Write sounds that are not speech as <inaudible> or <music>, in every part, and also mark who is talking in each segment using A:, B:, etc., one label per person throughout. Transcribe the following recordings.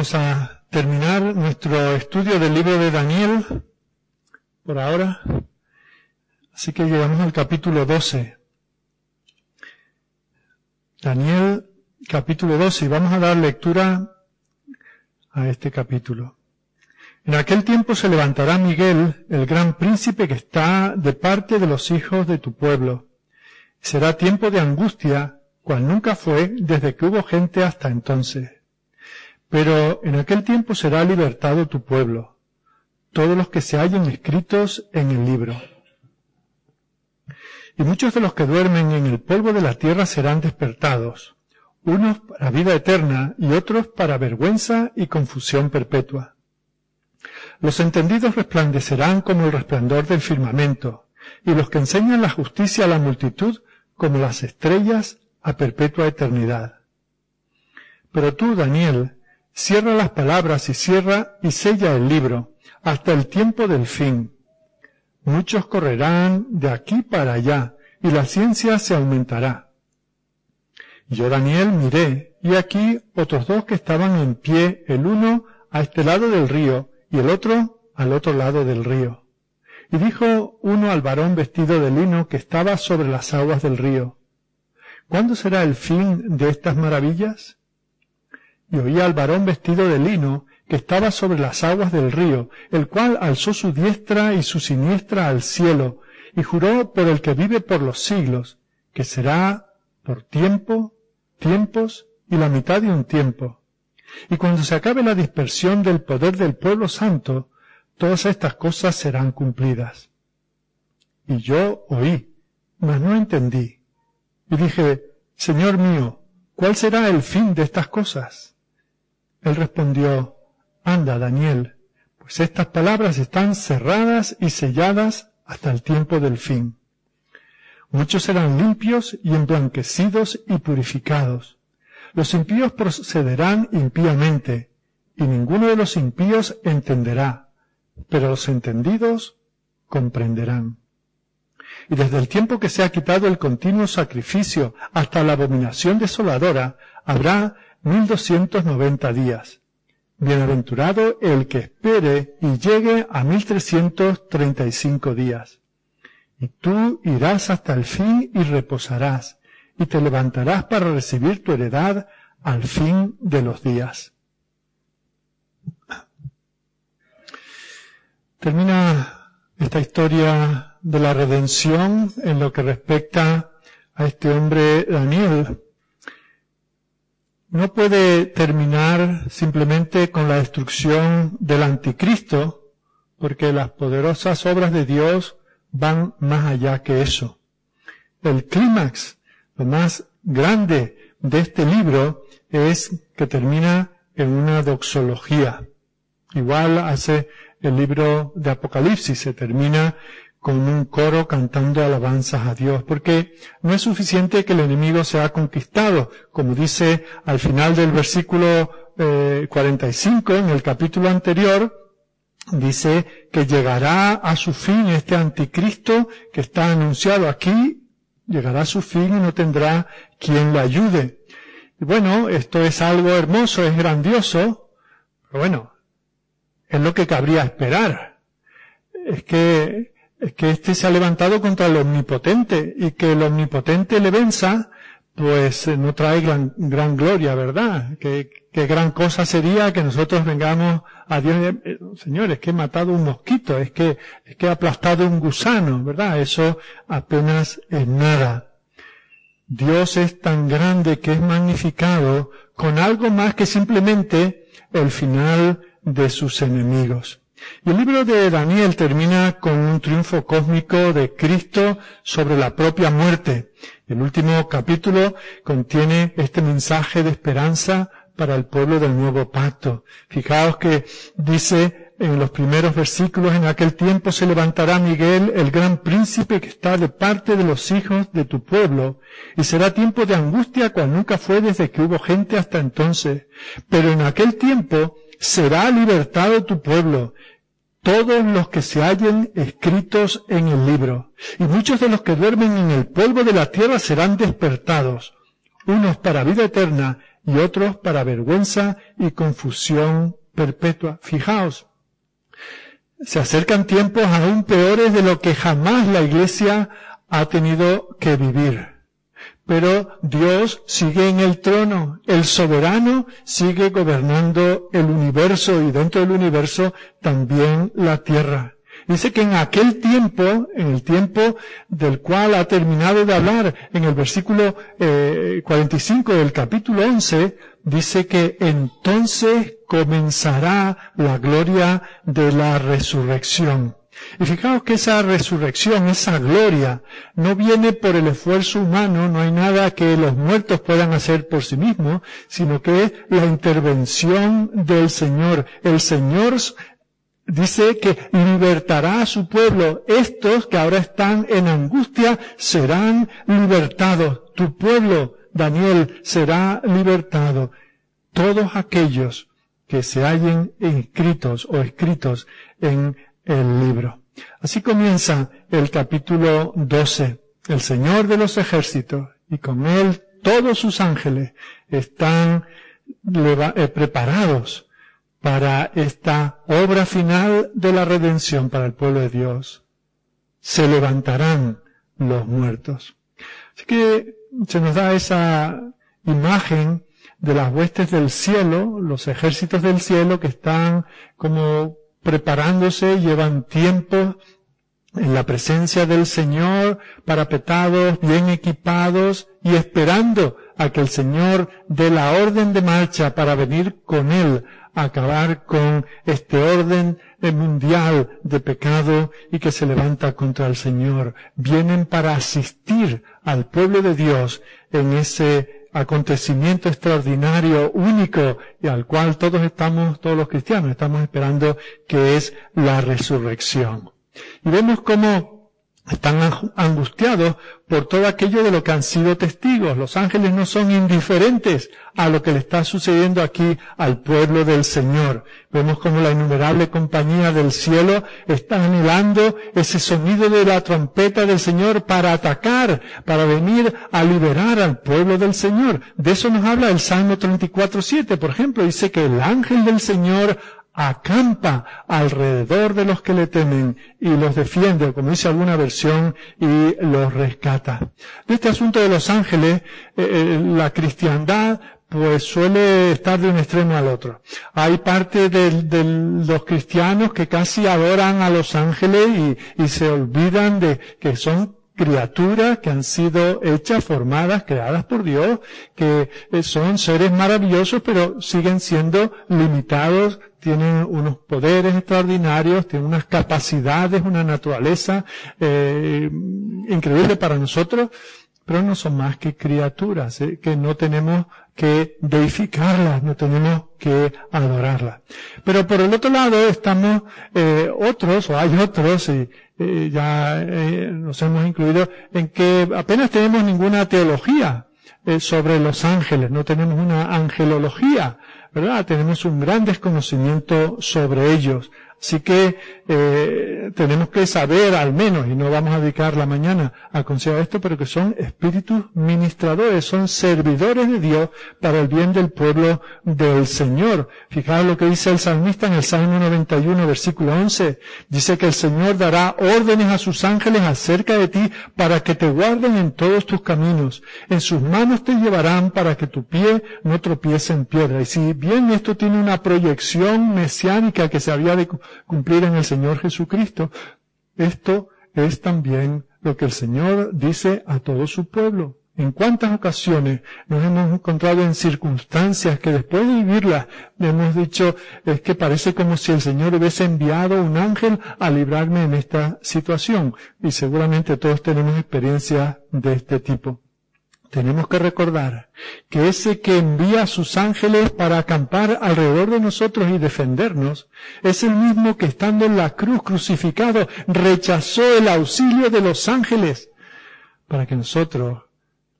A: Vamos a terminar nuestro estudio del libro de Daniel por ahora. Así que llegamos al capítulo 12. Daniel capítulo 12 y vamos a dar lectura a este capítulo. En aquel tiempo se levantará Miguel, el gran príncipe que está de parte de los hijos de tu pueblo. Será tiempo de angustia, cual nunca fue desde que hubo gente hasta entonces. Pero en aquel tiempo será libertado tu pueblo, todos los que se hallen escritos en el libro. Y muchos de los que duermen en el polvo de la tierra serán despertados, unos para vida eterna y otros para vergüenza y confusión perpetua. Los entendidos resplandecerán como el resplandor del firmamento, y los que enseñan la justicia a la multitud como las estrellas a perpetua eternidad. Pero tú, Daniel, cierra las palabras y cierra y sella el libro hasta el tiempo del fin. Muchos correrán de aquí para allá y la ciencia se aumentará. Yo, Daniel, miré y aquí otros dos que estaban en pie, el uno a este lado del río y el otro al otro lado del río. Y dijo uno al varón vestido de lino que estaba sobre las aguas del río, ¿Cuándo será el fin de estas maravillas? Y oí al varón vestido de lino que estaba sobre las aguas del río, el cual alzó su diestra y su siniestra al cielo, y juró por el que vive por los siglos, que será por tiempo, tiempos y la mitad de un tiempo. Y cuando se acabe la dispersión del poder del pueblo santo, todas estas cosas serán cumplidas. Y yo oí, mas no entendí. Y dije, Señor mío, ¿cuál será el fin de estas cosas? Él respondió, Anda, Daniel, pues estas palabras están cerradas y selladas hasta el tiempo del fin. Muchos serán limpios y emblanquecidos y purificados. Los impíos procederán impíamente, y ninguno de los impíos entenderá, pero los entendidos comprenderán. Y desde el tiempo que se ha quitado el continuo sacrificio hasta la abominación desoladora, habrá mil doscientos noventa días. Bienaventurado el que espere y llegue a mil trescientos treinta y cinco días. Y tú irás hasta el fin y reposarás, y te levantarás para recibir tu heredad al fin de los días. Termina esta historia de la redención en lo que respecta a este hombre Daniel. No puede terminar simplemente con la destrucción del anticristo, porque las poderosas obras de Dios van más allá que eso. El clímax, lo más grande de este libro es que termina en una doxología. Igual hace el libro de Apocalipsis, se termina con un coro cantando alabanzas a Dios, porque no es suficiente que el enemigo sea conquistado, como dice al final del versículo 45 eh, en el capítulo anterior, dice que llegará a su fin este anticristo que está anunciado aquí, llegará a su fin y no tendrá quien le ayude. Y bueno, esto es algo hermoso, es grandioso, pero bueno, es lo que cabría esperar. Es que es que éste se ha levantado contra el omnipotente y que el omnipotente le venza, pues eh, no trae gran, gran gloria, ¿verdad? Qué, qué gran cosa sería que nosotros vengamos a Dios, eh, eh, Señor, es que he matado un mosquito, es que, es que he aplastado un gusano, ¿verdad? Eso apenas es nada. Dios es tan grande que es magnificado con algo más que simplemente el final de sus enemigos. Y el libro de Daniel termina con un triunfo cósmico de Cristo sobre la propia muerte. El último capítulo contiene este mensaje de esperanza para el pueblo del nuevo pacto. Fijaos que dice en los primeros versículos, en aquel tiempo se levantará Miguel, el gran príncipe que está de parte de los hijos de tu pueblo, y será tiempo de angustia cual nunca fue desde que hubo gente hasta entonces. Pero en aquel tiempo será libertado tu pueblo, todos los que se hallen escritos en el libro, y muchos de los que duermen en el polvo de la tierra serán despertados, unos para vida eterna y otros para vergüenza y confusión perpetua. Fijaos, se acercan tiempos aún peores de lo que jamás la Iglesia ha tenido que vivir. Pero Dios sigue en el trono, el soberano sigue gobernando el universo y dentro del universo también la tierra. Dice que en aquel tiempo, en el tiempo del cual ha terminado de hablar, en el versículo 45 eh, del capítulo 11, dice que entonces comenzará la gloria de la resurrección. Y fijaos que esa resurrección, esa gloria, no viene por el esfuerzo humano, no hay nada que los muertos puedan hacer por sí mismos, sino que es la intervención del Señor. El Señor dice que libertará a su pueblo. Estos que ahora están en angustia serán libertados. Tu pueblo, Daniel, será libertado. Todos aquellos que se hallen inscritos o escritos en el libro. Así comienza el capítulo 12. El Señor de los ejércitos y con él todos sus ángeles están eh, preparados para esta obra final de la redención para el pueblo de Dios. Se levantarán los muertos. Así que se nos da esa imagen de las huestes del cielo, los ejércitos del cielo que están como preparándose, llevan tiempo en la presencia del Señor, parapetados, bien equipados y esperando a que el Señor dé la orden de marcha para venir con Él acabar con este orden mundial de pecado y que se levanta contra el Señor. Vienen para asistir al pueblo de Dios en ese acontecimiento extraordinario, único, y al cual todos estamos, todos los cristianos, estamos esperando, que es la resurrección. Y vemos cómo están angustiados por todo aquello de lo que han sido testigos. Los ángeles no son indiferentes a lo que le está sucediendo aquí al pueblo del Señor. Vemos como la innumerable compañía del cielo está anhelando ese sonido de la trompeta del Señor para atacar, para venir a liberar al pueblo del Señor. De eso nos habla el Salmo 34.7, por ejemplo. Dice que el ángel del Señor acampa alrededor de los que le temen y los defiende, como dice alguna versión, y los rescata. De este asunto de los ángeles, eh, eh, la cristiandad pues suele estar de un extremo al otro. Hay parte de, los cristianos que casi adoran a los ángeles y, y se olvidan de que son criaturas que han sido hechas, formadas, creadas por Dios, que eh, son seres maravillosos, pero siguen siendo limitados, tienen unos poderes extraordinarios, tienen unas capacidades, una naturaleza eh, increíble para nosotros, pero no son más que criaturas, eh, que no tenemos que deificarlas, no tenemos que adorarlas. Pero por el otro lado estamos eh, otros, o hay otros, y eh, ya eh, nos hemos incluido, en que apenas tenemos ninguna teología sobre los ángeles, no tenemos una angelología, ¿verdad? Tenemos un gran desconocimiento sobre ellos. Así que eh, tenemos que saber al menos, y no vamos a dedicar la mañana a considerar esto, pero que son espíritus ministradores, son servidores de Dios para el bien del pueblo del Señor. Fijaos lo que dice el salmista en el Salmo 91, versículo 11. Dice que el Señor dará órdenes a sus ángeles acerca de ti para que te guarden en todos tus caminos. En sus manos te llevarán para que tu pie no tropiece en piedra. Y si bien esto tiene una proyección mesiánica que se había de cumplir en el Señor Jesucristo. Esto es también lo que el Señor dice a todo su pueblo. En cuántas ocasiones nos hemos encontrado en circunstancias que después de vivirlas hemos dicho es que parece como si el Señor hubiese enviado un ángel a librarme en esta situación. Y seguramente todos tenemos experiencias de este tipo tenemos que recordar que ese que envía a sus ángeles para acampar alrededor de nosotros y defendernos, es el mismo que estando en la cruz crucificado rechazó el auxilio de los ángeles para que nosotros,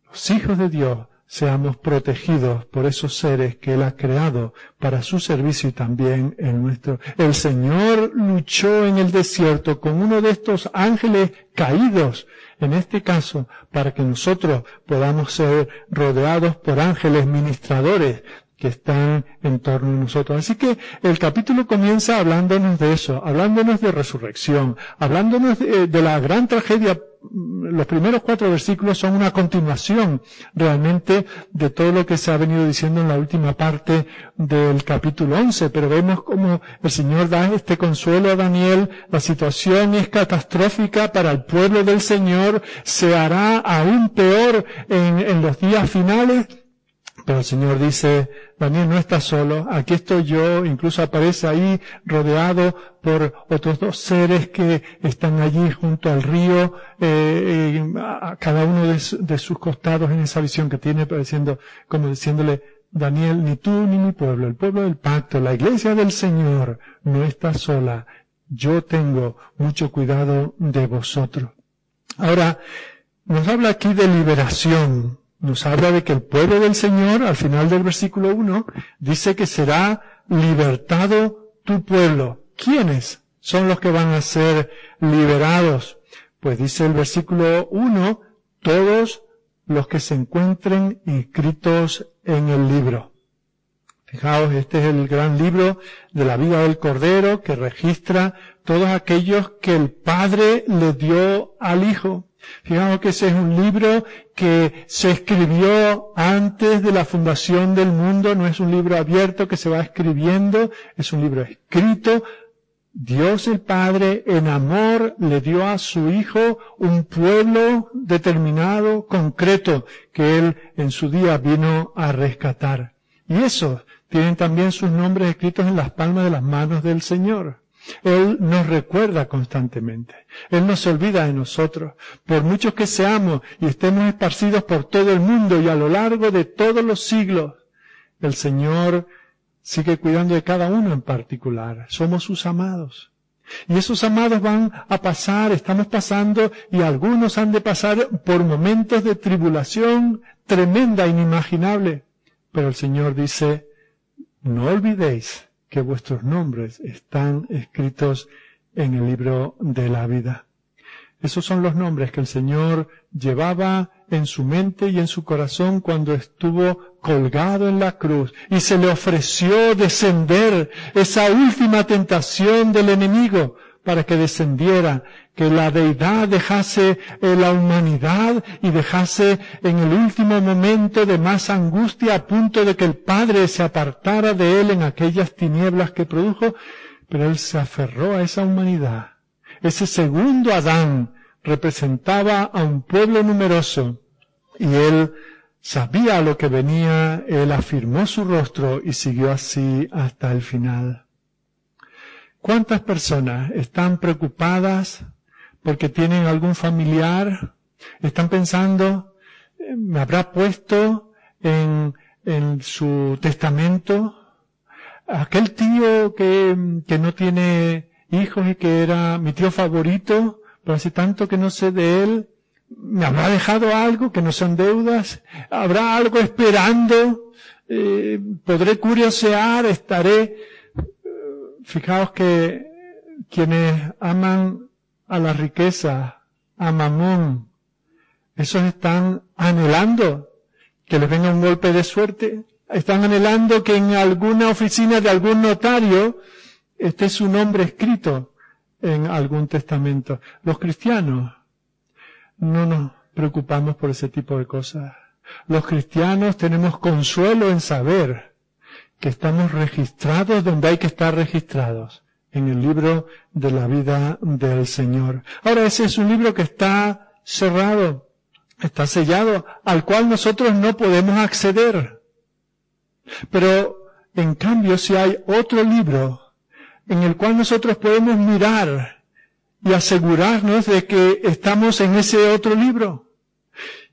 A: los hijos de Dios, seamos protegidos por esos seres que Él ha creado para su servicio y también en nuestro. El Señor luchó en el desierto con uno de estos ángeles caídos en este caso, para que nosotros podamos ser rodeados por ángeles ministradores que están en torno a nosotros. Así que el capítulo comienza hablándonos de eso, hablándonos de resurrección, hablándonos de, la gran tragedia. Los primeros cuatro versículos son una continuación realmente de todo lo que se ha venido diciendo en la última parte del capítulo 11, pero vemos como el Señor da este consuelo a Daniel, la situación es catastrófica para el pueblo del Señor, se hará aún peor en, en los días finales, pero el Señor dice, Daniel no está solo, aquí estoy yo, incluso aparece ahí rodeado por otros dos seres que están allí junto al río, eh, eh, a cada uno de, sus costados en esa visión que tiene, pareciendo, como diciéndole, Daniel, ni tú ni mi pueblo, el pueblo del pacto, la iglesia del Señor, no está sola. Yo tengo mucho cuidado de vosotros. Ahora, nos habla aquí de liberación, nos habla de que el pueblo del Señor, al final del versículo 1, dice que será libertado tu pueblo. ¿Quiénes son los que van a ser liberados? Pues dice el versículo 1, todos los que se encuentren inscritos en el libro. Fijaos, este es el gran libro de la vida del Cordero que registra todos aquellos que el Padre le dio al Hijo. Fijaos que ese es un libro que se escribió antes de la fundación del mundo, no es un libro abierto que se va escribiendo, es un libro escrito. Dios el Padre en amor le dio a su Hijo un pueblo determinado, concreto, que Él en su día vino a rescatar. Y esos tienen también sus nombres escritos en las palmas de las manos del Señor. Él nos recuerda constantemente. Él no se olvida de nosotros. Por muchos que seamos y estemos esparcidos por todo el mundo y a lo largo de todos los siglos, el Señor sigue cuidando de cada uno en particular. Somos sus amados. Y esos amados van a pasar, estamos pasando, y algunos han de pasar por momentos de tribulación tremenda, inimaginable. Pero el Señor dice, no olvidéis que vuestros nombres están escritos en el libro de la vida. Esos son los nombres que el Señor llevaba en su mente y en su corazón cuando estuvo colgado en la cruz y se le ofreció descender esa última tentación del enemigo para que descendiera, que la deidad dejase eh, la humanidad y dejase en el último momento de más angustia a punto de que el Padre se apartara de él en aquellas tinieblas que produjo, pero él se aferró a esa humanidad. Ese segundo Adán representaba a un pueblo numeroso y él sabía lo que venía, él afirmó su rostro y siguió así hasta el final. ¿Cuántas personas están preocupadas porque tienen algún familiar? Están pensando, eh, ¿me habrá puesto en, en su testamento? Aquel tío que, no tiene hijos y que era mi tío favorito, pero hace tanto que no sé de él, ¿me habrá dejado algo que no son deudas? ¿Habrá algo esperando? Eh, ¿Podré curiosear? ¿Estaré Fijaos que quienes aman a la riqueza, a Mamón, esos están anhelando que les venga un golpe de suerte. Están anhelando que en alguna oficina de algún notario esté su nombre escrito en algún testamento. Los cristianos no nos preocupamos por ese tipo de cosas. Los cristianos tenemos consuelo en saber que estamos registrados donde hay que estar registrados, en el libro de la vida del Señor. Ahora ese es un libro que está cerrado, está sellado, al cual nosotros no podemos acceder. Pero, en cambio, si hay otro libro en el cual nosotros podemos mirar y asegurarnos de que estamos en ese otro libro.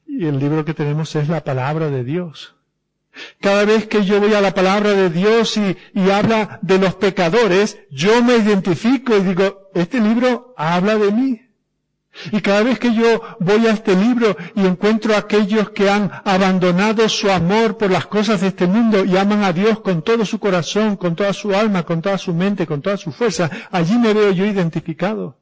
A: Y el libro que tenemos es la palabra de Dios. Cada vez que yo voy a la palabra de Dios y, habla de los pecadores, yo me identifico y digo, este libro habla de mí. Y cada vez que yo voy a este libro y encuentro a aquellos que han abandonado su amor por las cosas de este mundo y aman a Dios con todo su corazón, con toda su alma, con toda su mente, con toda su fuerza, allí me veo yo identificado.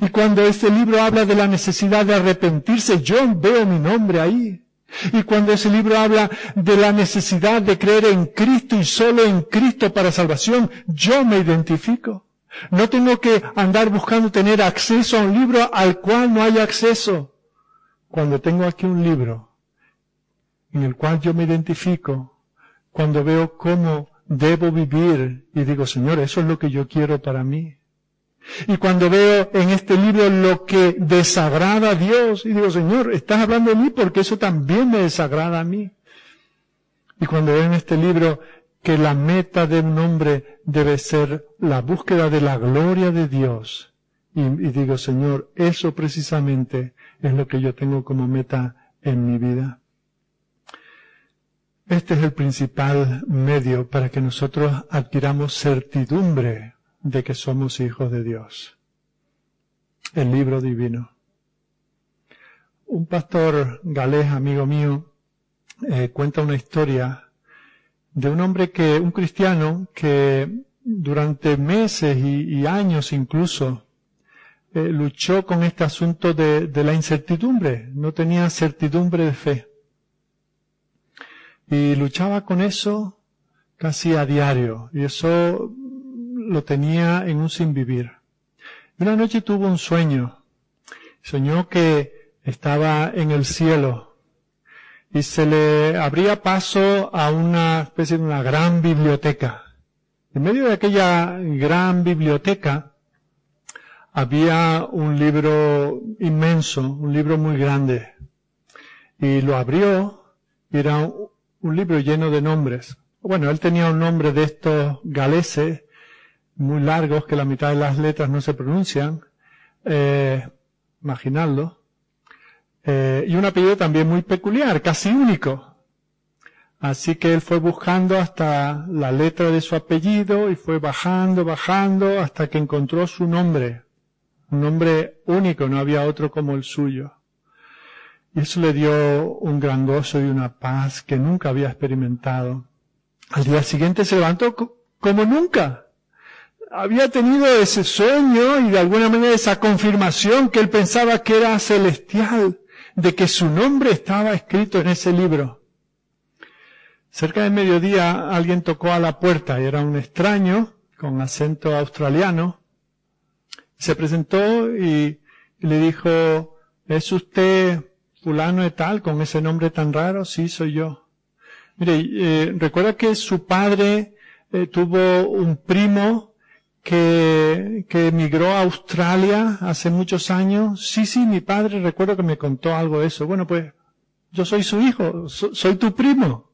A: Y cuando este libro habla de la necesidad de arrepentirse, yo veo mi nombre ahí. Y cuando ese libro habla de la necesidad de creer en Cristo y solo en Cristo para salvación, yo me identifico. No tengo que andar buscando tener acceso a un libro al cual no hay acceso. Cuando tengo aquí un libro en el cual yo me identifico, cuando veo cómo debo vivir y digo, Señor, eso es lo que yo quiero para mí. Y cuando veo en este libro lo que desagrada a Dios, y digo, Señor, estás hablando de mí porque eso también me desagrada a mí. Y cuando veo en este libro que la meta de un hombre debe ser la búsqueda de la gloria de Dios, y, y digo, Señor, eso precisamente es lo que yo tengo como meta en mi vida. Este es el principal medio para que nosotros adquiramos certidumbre de que somos hijos de Dios. El libro divino. Un pastor galés, amigo mío, eh, cuenta una historia de un hombre que, un cristiano, que durante meses y, años incluso, eh, luchó con este asunto de, de la incertidumbre, no tenía certidumbre de fe. Y luchaba con eso casi a diario, y eso lo tenía en un sin vivir. Una noche tuvo un sueño. Soñó que estaba en el cielo y se le abría paso a una especie de una gran biblioteca. En medio de aquella gran biblioteca había un libro inmenso, un libro muy grande. Y lo abrió y era un libro lleno de nombres. Bueno, él tenía un nombre de estos galeses muy largos que la mitad de las letras no se pronuncian, eh, imaginadlo, eh, y un apellido también muy peculiar, casi único. Así que él fue buscando hasta la letra de su apellido y fue bajando, bajando hasta que encontró su nombre. Un nombre único, no había otro como el suyo. Y eso le dio un gran gozo y una paz que nunca había experimentado. Al día siguiente se levantó como nunca había tenido ese sueño y de alguna manera esa confirmación que él pensaba que era celestial, de que su nombre estaba escrito en ese libro. Cerca de mediodía alguien tocó a la puerta y era un extraño con acento australiano. Se presentó y, le dijo, ¿es usted fulano de tal con ese nombre tan raro? Sí, soy yo. Mire, eh, recuerda que su padre eh, tuvo un primo que, que emigró a Australia hace muchos años. Sí, sí, mi padre recuerdo que me contó algo de eso. Bueno, pues yo soy su hijo, soy tu primo.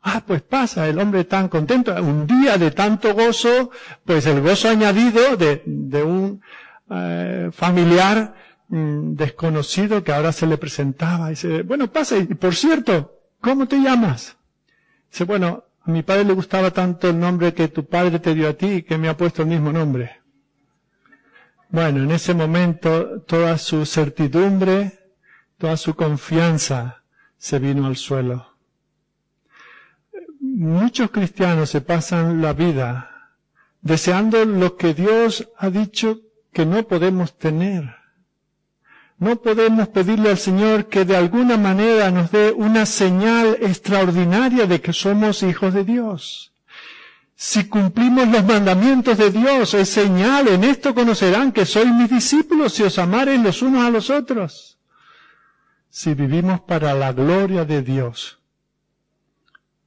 A: Ah, pues pasa, el hombre tan contento. Un día de tanto gozo, pues el gozo añadido de, de un eh, familiar mm, desconocido que ahora se le presentaba. Y dice, bueno, pasa, y por cierto, ¿cómo te llamas? Dice, bueno, a mi padre le gustaba tanto el nombre que tu padre te dio a ti que me ha puesto el mismo nombre. Bueno, en ese momento toda su certidumbre, toda su confianza se vino al suelo. Muchos cristianos se pasan la vida deseando lo que Dios ha dicho que no podemos tener. No podemos pedirle al Señor que de alguna manera nos dé una señal extraordinaria de que somos hijos de Dios. Si cumplimos los mandamientos de Dios, es señal, en esto conocerán que sois mis discípulos si os amaren los unos a los otros. Si vivimos para la gloria de Dios,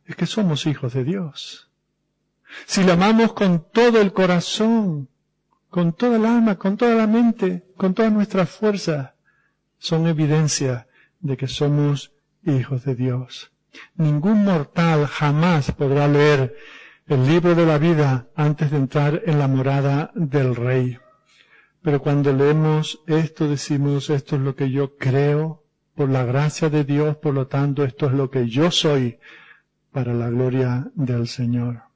A: es que somos hijos de Dios. Si le amamos con todo el corazón, con toda el alma, con toda la mente, con todas nuestras fuerzas, son evidencia de que somos hijos de Dios. Ningún mortal jamás podrá leer el libro de la vida antes de entrar en la morada del Rey. Pero cuando leemos esto decimos, esto es lo que yo creo, por la gracia de Dios, por lo tanto, esto es lo que yo soy para la gloria del Señor.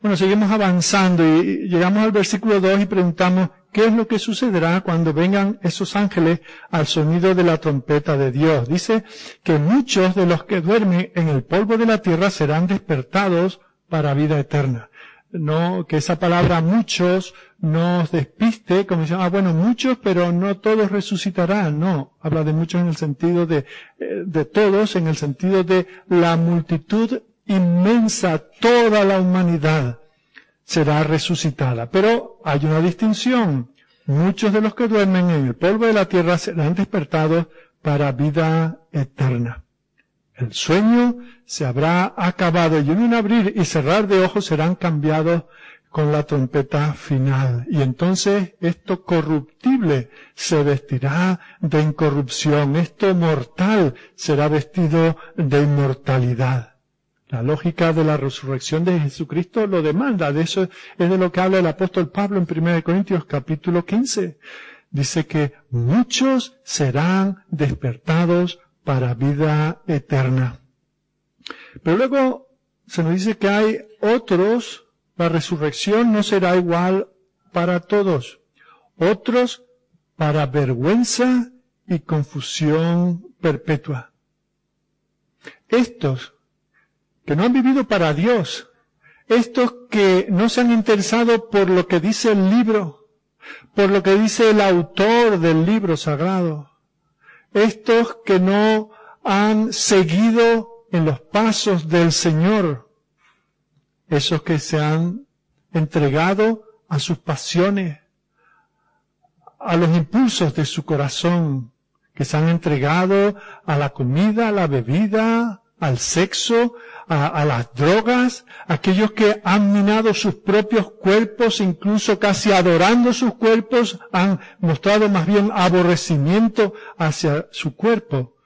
A: Bueno, seguimos avanzando y llegamos al versículo 2 y preguntamos, ¿Qué es lo que sucederá cuando vengan esos ángeles al sonido de la trompeta de Dios? Dice que muchos de los que duermen en el polvo de la tierra serán despertados para vida eterna. No, que esa palabra muchos nos despiste, como dicen, ah, bueno, muchos, pero no todos resucitarán. No, habla de muchos en el sentido de, eh, de todos, en el sentido de la multitud inmensa, toda la humanidad será resucitada. Pero hay una distinción. Muchos de los que duermen en el polvo de la tierra serán despertados para vida eterna. El sueño se habrá acabado y en un abrir y cerrar de ojos serán cambiados con la trompeta final. Y entonces esto corruptible se vestirá de incorrupción, esto mortal será vestido de inmortalidad. La lógica de la resurrección de Jesucristo lo demanda. De eso es de lo que habla el apóstol Pablo en 1 Corintios capítulo 15. Dice que muchos serán despertados para vida eterna. Pero luego se nos dice que hay otros, la resurrección no será igual para todos. Otros para vergüenza y confusión perpetua. Estos que no han vivido para Dios, estos que no se han interesado por lo que dice el libro, por lo que dice el autor del libro sagrado, estos que no han seguido en los pasos del Señor, esos que se han entregado a sus pasiones, a los impulsos de su corazón, que se han entregado a la comida, a la bebida, al sexo, a, las drogas, aquellos que han minado sus propios cuerpos, incluso casi adorando sus cuerpos, han mostrado más bien aborrecimiento hacia su cuerpo.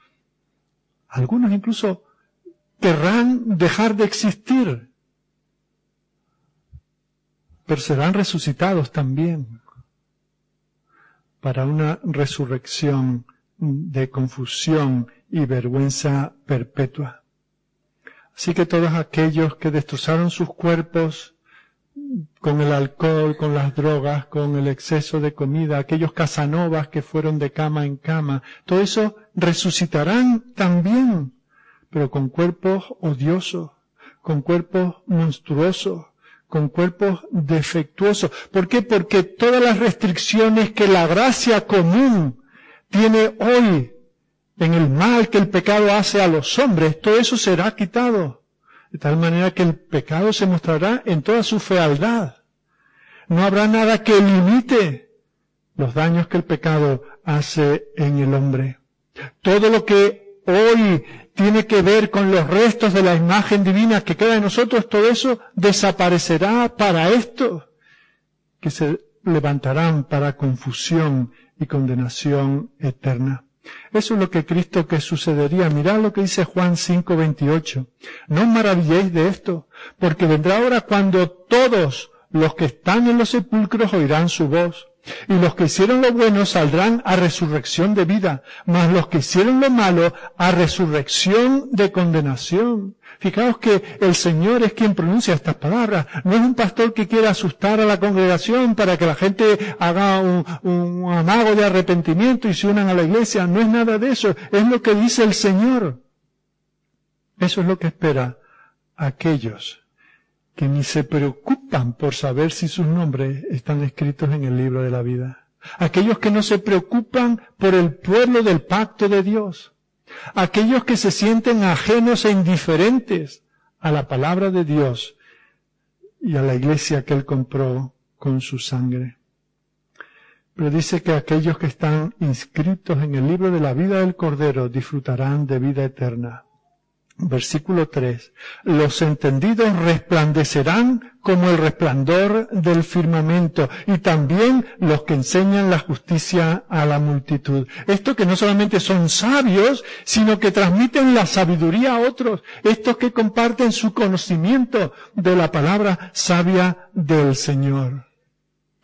A: Algunos incluso querrán dejar de existir, pero serán resucitados también para una resurrección de confusión y vergüenza perpetua. Así que todos aquellos que destrozaron sus cuerpos con el alcohol, con las drogas, con el exceso de comida, aquellos casanovas que fueron de cama en cama, todo eso resucitarán también, pero con cuerpos odiosos, con cuerpos monstruosos, con cuerpos defectuosos. ¿Por qué? Porque todas las restricciones que la gracia común tiene hoy en el mal que el pecado hace a los hombres, todo eso será quitado. De tal manera que el pecado se mostrará en toda su fealdad. No habrá nada que limite los daños que el pecado hace en el hombre. Todo lo que hoy tiene que ver con los restos de la imagen divina que queda en nosotros, todo eso desaparecerá para esto, que se levantarán para confusión y condenación eterna. Eso es lo que Cristo que sucedería. Mirad lo que dice Juan 5:28. No os maravilléis de esto, porque vendrá ahora cuando todos los que están en los sepulcros oirán su voz. Y los que hicieron lo bueno saldrán a resurrección de vida, mas los que hicieron lo malo a resurrección de condenación. Fijaos que el Señor es quien pronuncia estas palabras. No es un pastor que quiera asustar a la congregación para que la gente haga un, amago de arrepentimiento y se unan a la iglesia. No es nada de eso. Es lo que dice el Señor. Eso es lo que espera aquellos que ni se preocupan por saber si sus nombres están escritos en el libro de la vida. Aquellos que no se preocupan por el pueblo del pacto de Dios aquellos que se sienten ajenos e indiferentes a la palabra de Dios y a la iglesia que Él compró con su sangre. Pero dice que aquellos que están inscritos en el libro de la vida del Cordero disfrutarán de vida eterna. Versículo 3. Los entendidos resplandecerán como el resplandor del firmamento y también los que enseñan la justicia a la multitud. Esto que no solamente son sabios, sino que transmiten la sabiduría a otros. Estos que comparten su conocimiento de la palabra sabia del Señor.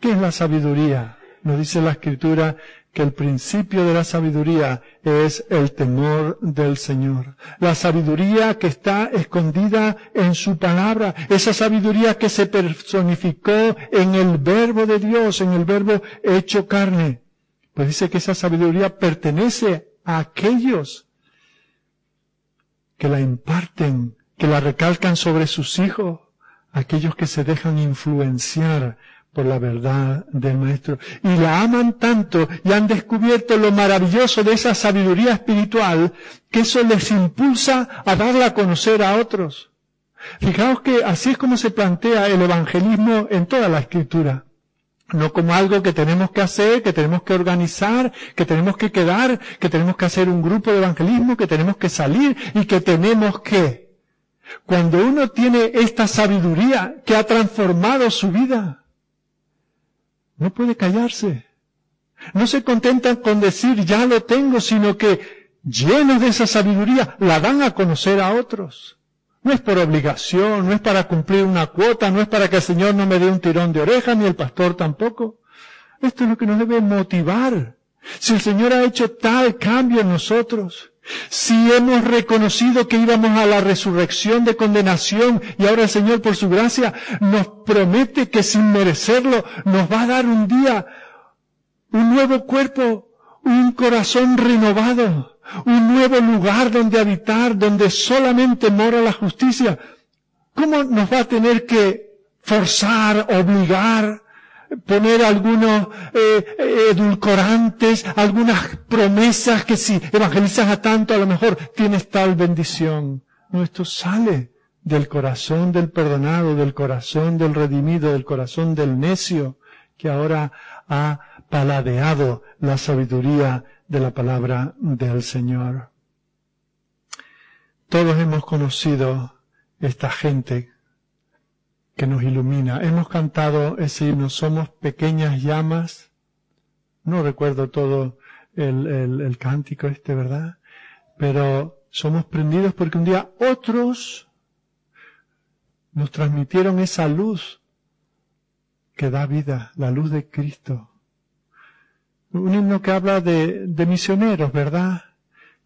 A: ¿Qué es la sabiduría? Nos dice la escritura que el principio de la sabiduría es el temor del Señor. La sabiduría que está escondida en su palabra, esa sabiduría que se personificó en el verbo de Dios, en el verbo hecho carne. Pues dice que esa sabiduría pertenece a aquellos que la imparten, que la recalcan sobre sus hijos, aquellos que se dejan influenciar por la verdad del Maestro. Y la aman tanto y han descubierto lo maravilloso de esa sabiduría espiritual que eso les impulsa a darla a conocer a otros. Fijaos que así es como se plantea el evangelismo en toda la escritura. No como algo que tenemos que hacer, que tenemos que organizar, que tenemos que quedar, que tenemos que hacer un grupo de evangelismo, que tenemos que salir y que tenemos que. Cuando uno tiene esta sabiduría que ha transformado su vida, no puede callarse. No se contentan con decir ya lo tengo, sino que llenos de esa sabiduría la dan a conocer a otros. No es por obligación, no es para cumplir una cuota, no es para que el Señor no me dé un tirón de oreja, ni el pastor tampoco. Esto es lo que nos debe motivar. Si el Señor ha hecho tal cambio en nosotros, si hemos reconocido que íbamos a la resurrección de condenación y ahora el Señor por su gracia nos promete que sin merecerlo nos va a dar un día un nuevo cuerpo, un corazón renovado, un nuevo lugar donde habitar, donde solamente mora la justicia. ¿Cómo nos va a tener que forzar, obligar, poner algunos eh, edulcorantes, algunas promesas que si evangelizas a tanto a lo mejor tienes tal bendición? No, esto sale del corazón del perdonado, del corazón del redimido, del corazón del necio, que ahora ha paladeado la sabiduría de la palabra del Señor. Todos hemos conocido esta gente que nos ilumina. Hemos cantado ese himno, somos pequeñas llamas. No recuerdo todo el, el, cántico este, ¿verdad? Pero somos prendidos porque un día otros nos transmitieron esa luz que da vida, la luz de Cristo un himno que habla de, misioneros, ¿verdad?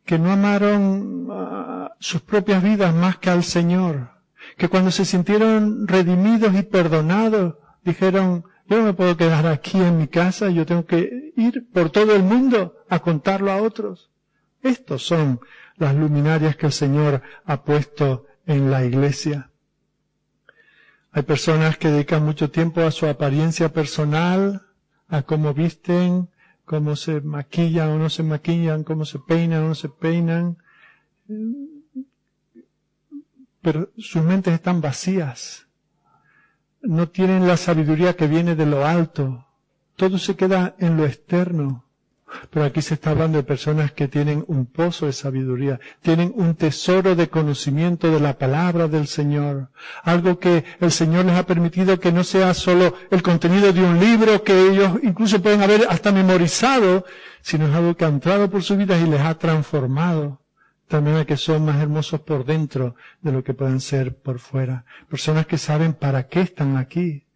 A: Que no amaron ah, sus propias vidas más que al Señor. Que cuando se sintieron redimidos y perdonados, dijeron, yo no me puedo quedar aquí en mi casa, yo tengo que ir por todo el mundo a contarlo a otros. Estos son las luminarias que el Señor ha puesto en la iglesia. Hay personas que dedican mucho tiempo a su apariencia personal, a cómo visten, cómo se maquillan o no se maquillan, cómo se peinan o no se peinan. Pero sus mentes están vacías. No tienen la sabiduría que viene de lo alto. Todo se queda en lo externo. Pero aquí se está hablando de personas que tienen un pozo de sabiduría, tienen un tesoro de conocimiento de la palabra del Señor, algo que el Señor les ha permitido que no sea solo el contenido de un libro que ellos incluso pueden haber hasta memorizado, sino es algo que ha entrado por sus vidas y les ha transformado. También a que son más hermosos por dentro de lo que pueden ser por fuera. Personas que saben para qué están aquí,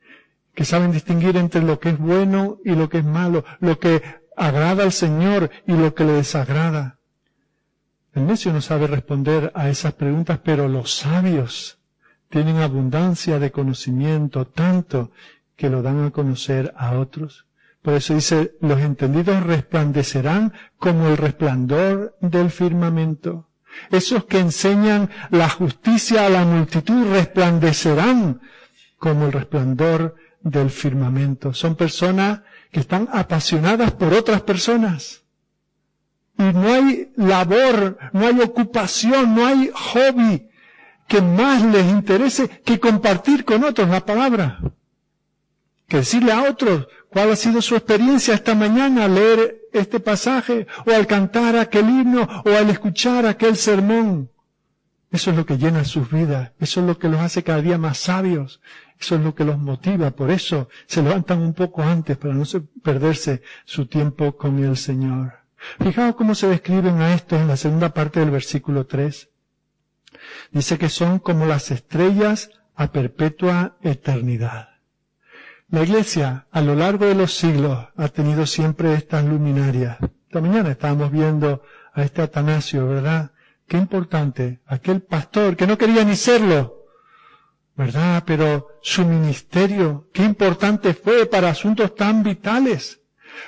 A: que saben distinguir entre lo que es bueno y lo que es malo, lo que agrada al Señor y lo que le desagrada. El necio no sabe responder a esas preguntas, pero los sabios tienen abundancia de conocimiento, tanto que lo dan a conocer a otros. Por eso dice, los entendidos resplandecerán como el resplandor del firmamento. Esos que enseñan la justicia a la multitud resplandecerán como el resplandor del firmamento. Son personas que están apasionadas por otras personas. Y no hay labor, no hay ocupación, no hay hobby que más les interese que compartir con otros la palabra. Que decirle a otros cuál ha sido su experiencia esta mañana al leer este pasaje, o al cantar aquel himno, o al escuchar aquel sermón. Eso es lo que llena sus vidas, eso es lo que los hace cada día más sabios, eso es lo que los motiva, por eso se levantan un poco antes para no perderse su tiempo con el Señor. Fijaos cómo se describen a estos en la segunda parte del versículo 3. Dice que son como las estrellas a perpetua eternidad. La iglesia a lo largo de los siglos ha tenido siempre estas luminarias. Esta mañana estábamos viendo a este Atanasio, ¿verdad? Qué importante, aquel pastor que no quería ni serlo, ¿verdad? Pero su ministerio, qué importante fue para asuntos tan vitales,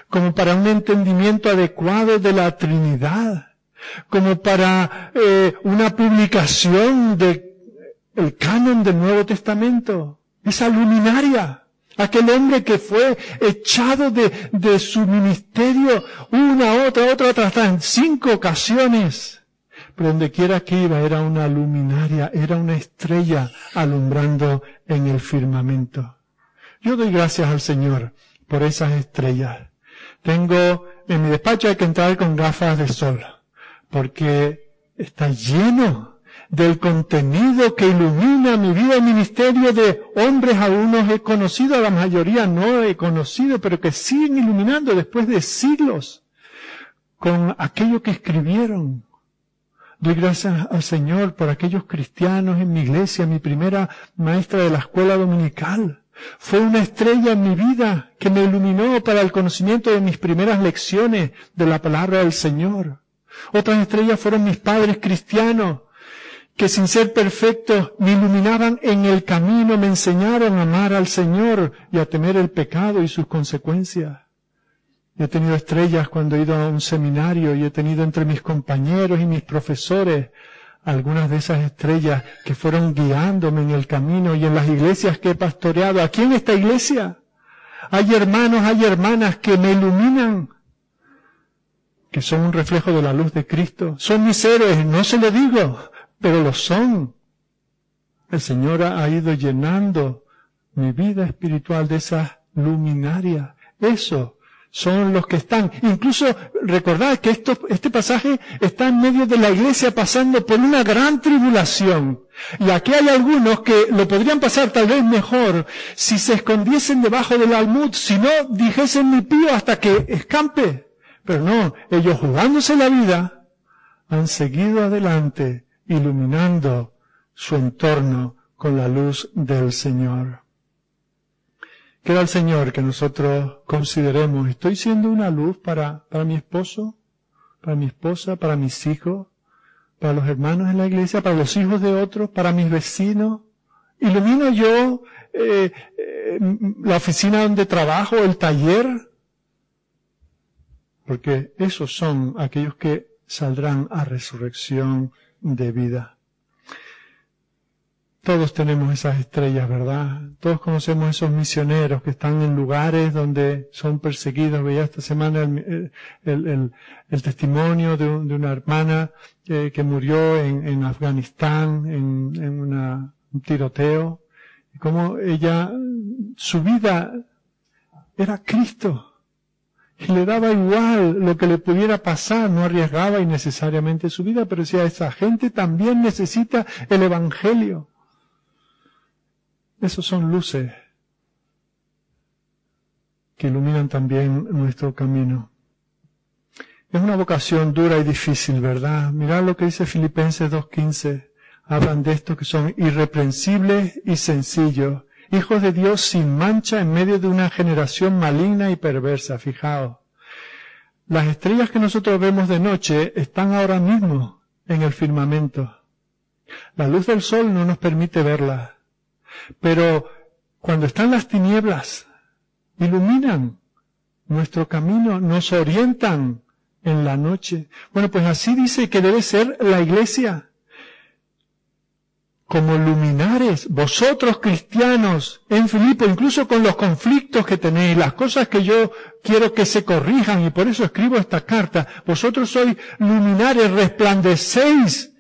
A: como para un entendimiento adecuado de la Trinidad, como para eh, una publicación de el canon del Nuevo Testamento, esa luminaria, Aquel hombre que fue echado de, su ministerio una, otra, otra, otra, en cinco ocasiones. Pero donde quiera que iba era una luminaria, era una estrella alumbrando en el firmamento. Yo doy gracias al Señor por esas estrellas. Tengo, en mi despacho hay que entrar con gafas de sol, porque está lleno del contenido que ilumina mi vida y ministerio de hombres, algunos he conocido, a la mayoría no he conocido, pero que siguen iluminando después de siglos con aquello que escribieron. Doy gracias al Señor por aquellos cristianos en mi iglesia, mi primera maestra de la escuela dominical. Fue una estrella en mi vida que me iluminó para el conocimiento de mis primeras lecciones de la palabra del Señor. Otras estrellas fueron mis padres cristianos que sin ser perfectos me iluminaban en el camino, me enseñaron a amar al Señor y a temer el pecado y sus consecuencias. He tenido estrellas cuando he ido a un seminario y he tenido entre mis compañeros y mis profesores algunas de esas estrellas que fueron guiándome en el camino y en las iglesias que he pastoreado. Aquí en esta iglesia hay hermanos, hay hermanas que me iluminan, que son un reflejo de la luz de Cristo. Son mis héroes, no se lo digo, pero lo son. El Señor ha ido llenando mi vida espiritual de esa luminaria. Eso son los que están. Incluso recordad que esto, este pasaje está en medio de la iglesia pasando por una gran tribulación. Y aquí hay algunos que lo podrían pasar tal vez mejor si se escondiesen debajo del almud, si no dijesen mi pío hasta que escampe. Pero no, ellos jugándose la vida han seguido adelante iluminando su entorno con la luz del Señor. Queda el Señor que nosotros consideremos, ¿estoy siendo una luz para, para mi esposo, para mi esposa, para mis hijos, para los hermanos en la iglesia, para los hijos de otros, para mis vecinos? ¿Ilumino yo eh, eh, la oficina donde trabajo, el taller? Porque esos son aquellos que saldrán a resurrección de vida. Todos tenemos esas estrellas, ¿verdad? Todos conocemos esos misioneros que están en lugares donde son perseguidos. Veía esta semana el, testimonio de, una hermana que, que murió en, Afganistán en, en una, un tiroteo. Y cómo ella, su vida era Cristo. Y le daba igual lo que le pudiera pasar, no arriesgaba innecesariamente su vida, pero decía, esa gente también necesita el Evangelio. Esos son luces que iluminan también nuestro camino. Es una vocación dura y difícil, ¿verdad? Mirad lo que dice Filipenses 2.15. Hablan de esto que son irreprensibles y sencillos, hijos de Dios sin mancha en medio de una generación maligna y perversa. Fijaos, las estrellas que nosotros vemos de noche están ahora mismo en el firmamento. La luz del sol no nos permite verlas, pero cuando están las tinieblas, iluminan nuestro camino, nos orientan en la noche. Bueno, pues así dice que debe ser la iglesia como luminares, vosotros cristianos en Filipo, incluso con los conflictos que tenéis, las cosas que yo quiero que se corrijan y por eso escribo esta carta, vosotros sois luminares, resplandecéis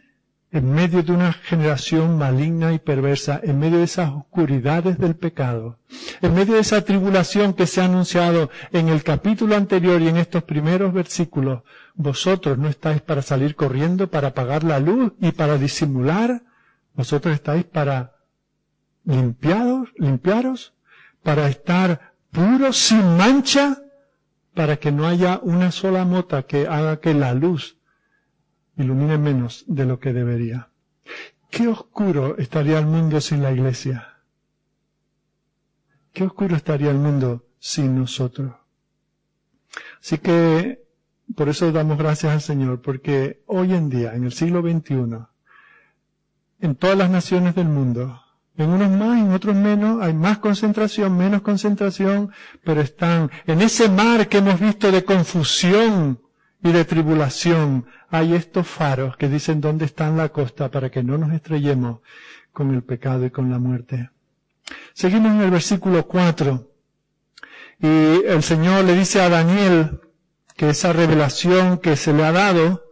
A: en medio de una generación maligna y perversa, en medio de esas oscuridades del pecado, en medio de esa tribulación que se ha anunciado en el capítulo anterior y en estos primeros versículos, vosotros no estáis para salir corriendo, para apagar la luz y para disimular, vosotros estáis para limpiados, limpiaros, para estar puros, sin mancha, para que no haya una sola mota que haga que la luz ilumine menos de lo que debería. Qué oscuro estaría el mundo sin la iglesia. Qué oscuro estaría el mundo sin nosotros. Así que por eso damos gracias al Señor, porque hoy en día, en el siglo XXI, en todas las naciones del mundo. En unos más, en otros menos, hay más concentración, menos concentración, pero están en ese mar que hemos visto de confusión y de tribulación. Hay estos faros que dicen dónde está la costa para que no nos estrellemos con el pecado y con la muerte. Seguimos en el versículo 4. Y el Señor le dice a Daniel que esa revelación que se le ha dado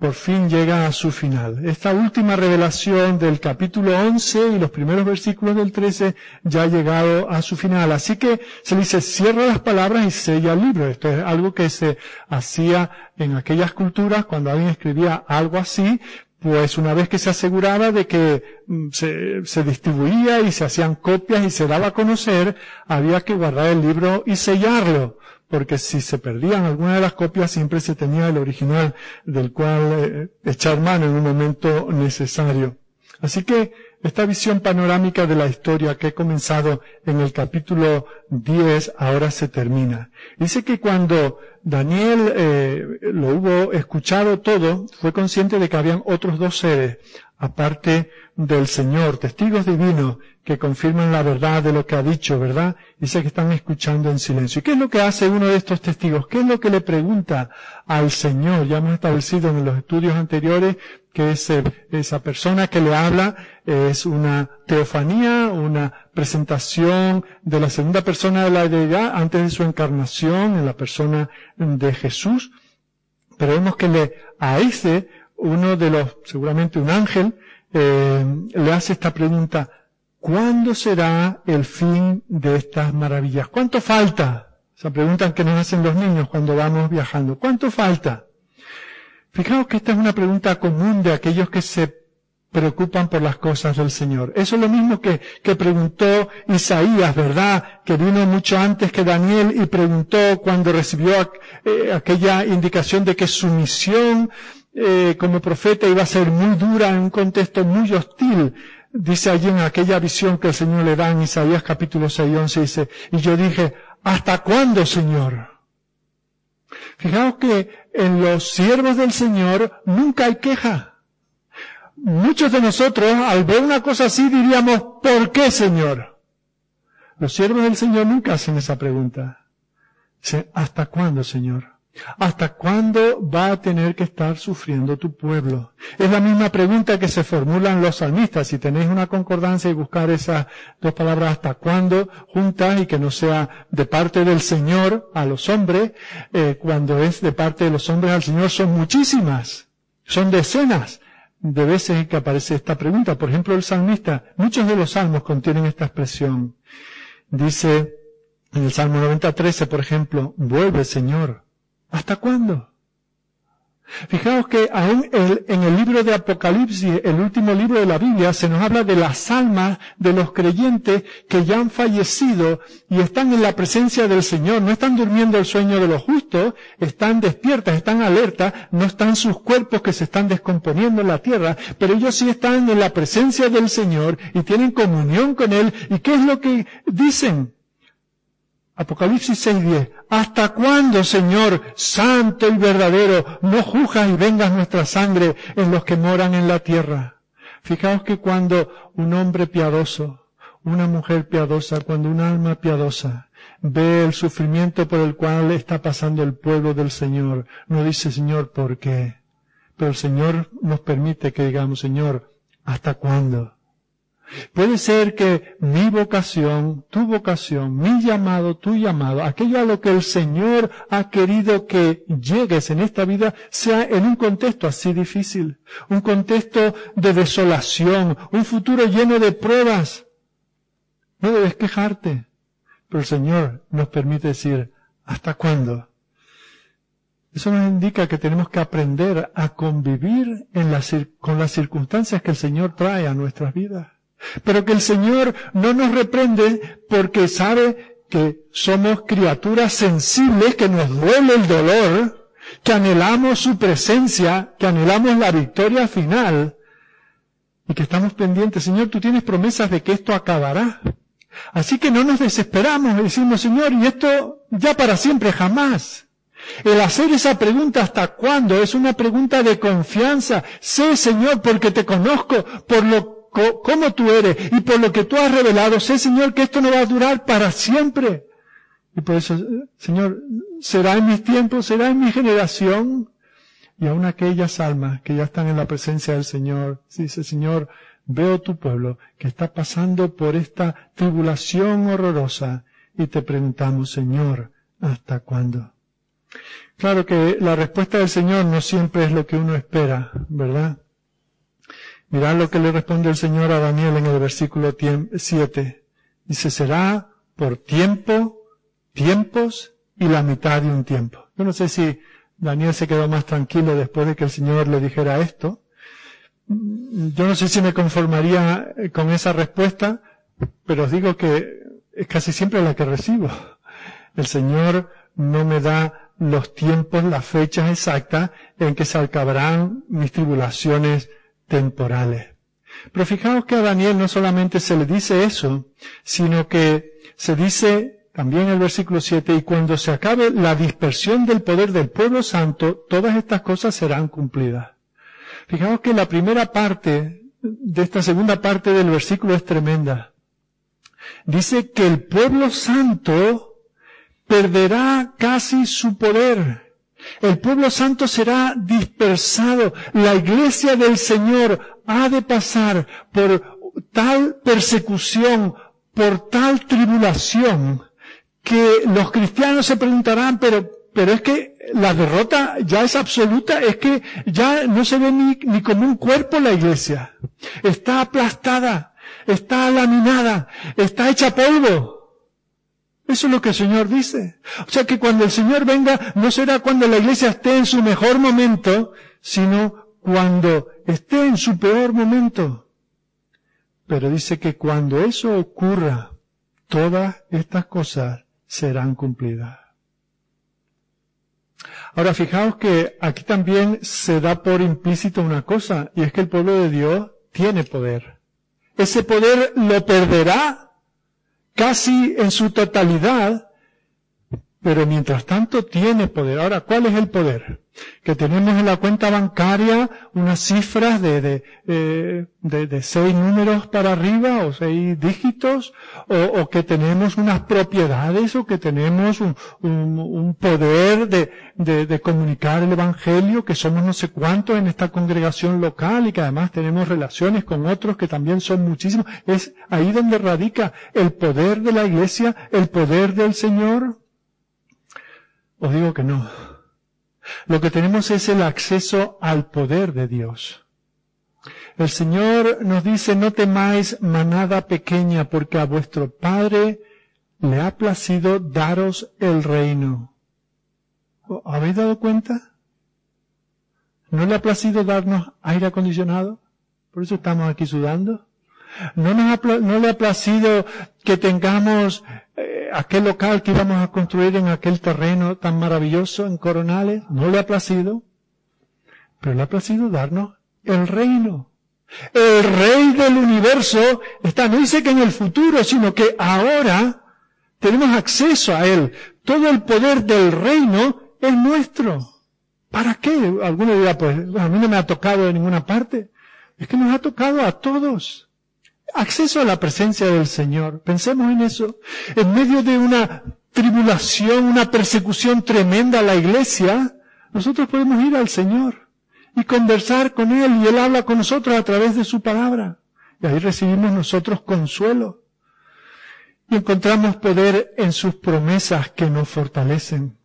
A: por fin llega a su final. Esta última revelación del capítulo 11 y los primeros versículos del 13 ya ha llegado a su final. Así que se le dice cierra las palabras y sella el libro. Esto es algo que se hacía en aquellas culturas cuando alguien escribía algo así, pues una vez que se aseguraba de que mm, se, se, distribuía y se hacían copias y se daba a conocer, había que guardar el libro y sellarlo porque si se perdían alguna de las copias siempre se tenía el original del cual eh, echar mano en un momento necesario. Así que esta visión panorámica de la historia que he comenzado en el capítulo 10 ahora se termina. Dice que cuando Daniel eh, lo hubo escuchado todo, fue consciente de que habían otros dos seres, aparte del Señor, testigos divinos que confirman la verdad de lo que ha dicho, ¿verdad? Dice que están escuchando en silencio. ¿Y qué es lo que hace uno de estos testigos? ¿Qué es lo que le pregunta al Señor? Ya hemos establecido en los estudios anteriores que esa persona que le habla es una teofanía, una presentación de la segunda persona de la deidad antes de su encarnación en la persona de Jesús. Pero vemos que le, a ese, uno de los, seguramente un ángel, eh, le hace esta pregunta, ¿cuándo será el fin de estas maravillas? ¿Cuánto falta? Esa pregunta que nos hacen los niños cuando vamos viajando. ¿Cuánto falta? Fijaos que esta es una pregunta común de aquellos que se preocupan por las cosas del Señor. Eso es lo mismo que, que preguntó Isaías, ¿verdad? Que vino mucho antes que Daniel y preguntó cuando recibió eh, aquella indicación de que su misión eh, como profeta iba a ser muy dura en un contexto muy hostil. Dice allí en aquella visión que el Señor le da en Isaías capítulo 6 y 11, dice, y yo dije, ¿hasta cuándo, Señor? Fijaos que en los siervos del Señor nunca hay queja. Muchos de nosotros, al ver una cosa así, diríamos, ¿por qué, Señor? Los siervos del Señor nunca hacen esa pregunta. Dicen, ¿hasta cuándo, Señor? ¿Hasta cuándo va a tener que estar sufriendo tu pueblo? Es la misma pregunta que se formulan los salmistas. Si tenéis una concordancia y buscar esas dos palabras hasta cuándo juntas y que no sea de parte del Señor a los hombres, eh, cuando es de parte de los hombres al Señor son muchísimas, son decenas de veces en que aparece esta pregunta. Por ejemplo, el salmista, muchos de los salmos contienen esta expresión. Dice en el Salmo 90, por ejemplo, vuelve Señor ¿Hasta cuándo? Fijaos que aún en el libro de Apocalipsis, el último libro de la Biblia, se nos habla de las almas de los creyentes que ya han fallecido y están en la presencia del Señor. No están durmiendo el sueño de los justos, están despiertas, están alertas, no están sus cuerpos que se están descomponiendo en la tierra, pero ellos sí están en la presencia del Señor y tienen comunión con Él. ¿Y qué es lo que dicen? Apocalipsis 6.10. ¿Hasta cuándo, Señor, santo y verdadero, no juzgas y vengas nuestra sangre en los que moran en la tierra? Fijaos que cuando un hombre piadoso, una mujer piadosa, cuando un alma piadosa ve el sufrimiento por el cual está pasando el pueblo del Señor, no dice, Señor, ¿por qué? Pero el Señor nos permite que digamos, Señor, ¿hasta cuándo? Puede ser que mi vocación, tu vocación, mi llamado, tu llamado, aquello a lo que el Señor ha querido que llegues en esta vida sea en un contexto así difícil, un contexto de desolación, un futuro lleno de pruebas. No debes quejarte, pero el Señor nos permite decir, ¿hasta cuándo? Eso nos indica que tenemos que aprender a convivir con las circunstancias que el Señor trae a nuestras vidas. Pero que el Señor no nos reprende porque sabe que somos criaturas sensibles, que nos duele el dolor, que anhelamos su presencia, que anhelamos la victoria final y que estamos pendientes. Señor, tú tienes promesas de que esto acabará. Así que no nos desesperamos decimos, Señor, y esto ya para siempre jamás. El hacer esa pregunta hasta cuándo es una pregunta de confianza. Sé, Señor, porque te conozco, por lo cómo tú eres y por lo que tú has revelado, sé Señor que esto no va a durar para siempre. Y por eso, Señor, será en mis tiempos, será en mi generación. Y aún aquellas almas que ya están en la presencia del Señor, dice Señor, veo tu pueblo que está pasando por esta tribulación horrorosa y te preguntamos, Señor, ¿hasta cuándo? Claro que la respuesta del Señor no siempre es lo que uno espera, ¿verdad? Mirad lo que le responde el Señor a Daniel en el versículo 7. Dice, será por tiempo, tiempos y la mitad de un tiempo. Yo no sé si Daniel se quedó más tranquilo después de que el Señor le dijera esto. Yo no sé si me conformaría con esa respuesta, pero os digo que es casi siempre la que recibo. El Señor no me da los tiempos, las fechas exactas en que se acabarán mis tribulaciones temporales. Pero fijaos que a Daniel no solamente se le dice eso, sino que se dice también en el versículo 7, y cuando se acabe la dispersión del poder del pueblo santo, todas estas cosas serán cumplidas. Fijaos que la primera parte de esta segunda parte del versículo es tremenda. Dice que el pueblo santo perderá casi su poder. El pueblo santo será dispersado. La iglesia del Señor ha de pasar por tal persecución, por tal tribulación, que los cristianos se preguntarán, pero, pero es que la derrota ya es absoluta, es que ya no se ve ni, ni como un cuerpo la iglesia. Está aplastada, está laminada, está hecha polvo. Eso es lo que el Señor dice. O sea que cuando el Señor venga, no será cuando la iglesia esté en su mejor momento, sino cuando esté en su peor momento. Pero dice que cuando eso ocurra, todas estas cosas serán cumplidas. Ahora fijaos que aquí también se da por implícito una cosa, y es que el pueblo de Dios tiene poder. Ese poder lo perderá casi en su totalidad pero mientras tanto tiene poder. Ahora, ¿cuál es el poder? Que tenemos en la cuenta bancaria unas cifras de, de, eh, de, seis números para arriba o seis dígitos, o, que tenemos unas propiedades, o que tenemos un, un, poder de, de, comunicar el Evangelio, que somos no sé cuántos en esta congregación local y que además tenemos relaciones con otros que también son muchísimos. Es ahí donde radica el poder de la iglesia, el poder del Señor. Os digo que no. Lo que tenemos es el acceso al poder de Dios. El Señor nos dice, no temáis manada pequeña, porque a vuestro Padre le ha placido daros el reino. ¿Habéis dado cuenta? ¿No le ha placido darnos aire acondicionado? Por eso estamos aquí sudando. ¿No, nos no le ha placido que tengamos aquel local que íbamos a construir en aquel terreno tan maravilloso en Coronales, no le ha placido, pero le ha placido darnos el reino. El rey del universo está, no dice que en el futuro, sino que ahora tenemos acceso a él. Todo el poder del reino es nuestro. ¿Para qué? Alguno dirá, pues a mí no me ha tocado de ninguna parte. Es que nos ha tocado a todos acceso a la presencia del Señor. Pensemos en eso. En medio de una tribulación, una persecución tremenda a la iglesia, nosotros podemos ir al Señor y conversar con Él y Él habla con nosotros a través de su palabra. Y ahí recibimos nosotros consuelo. Y encontramos poder en sus promesas que nos fortalecen.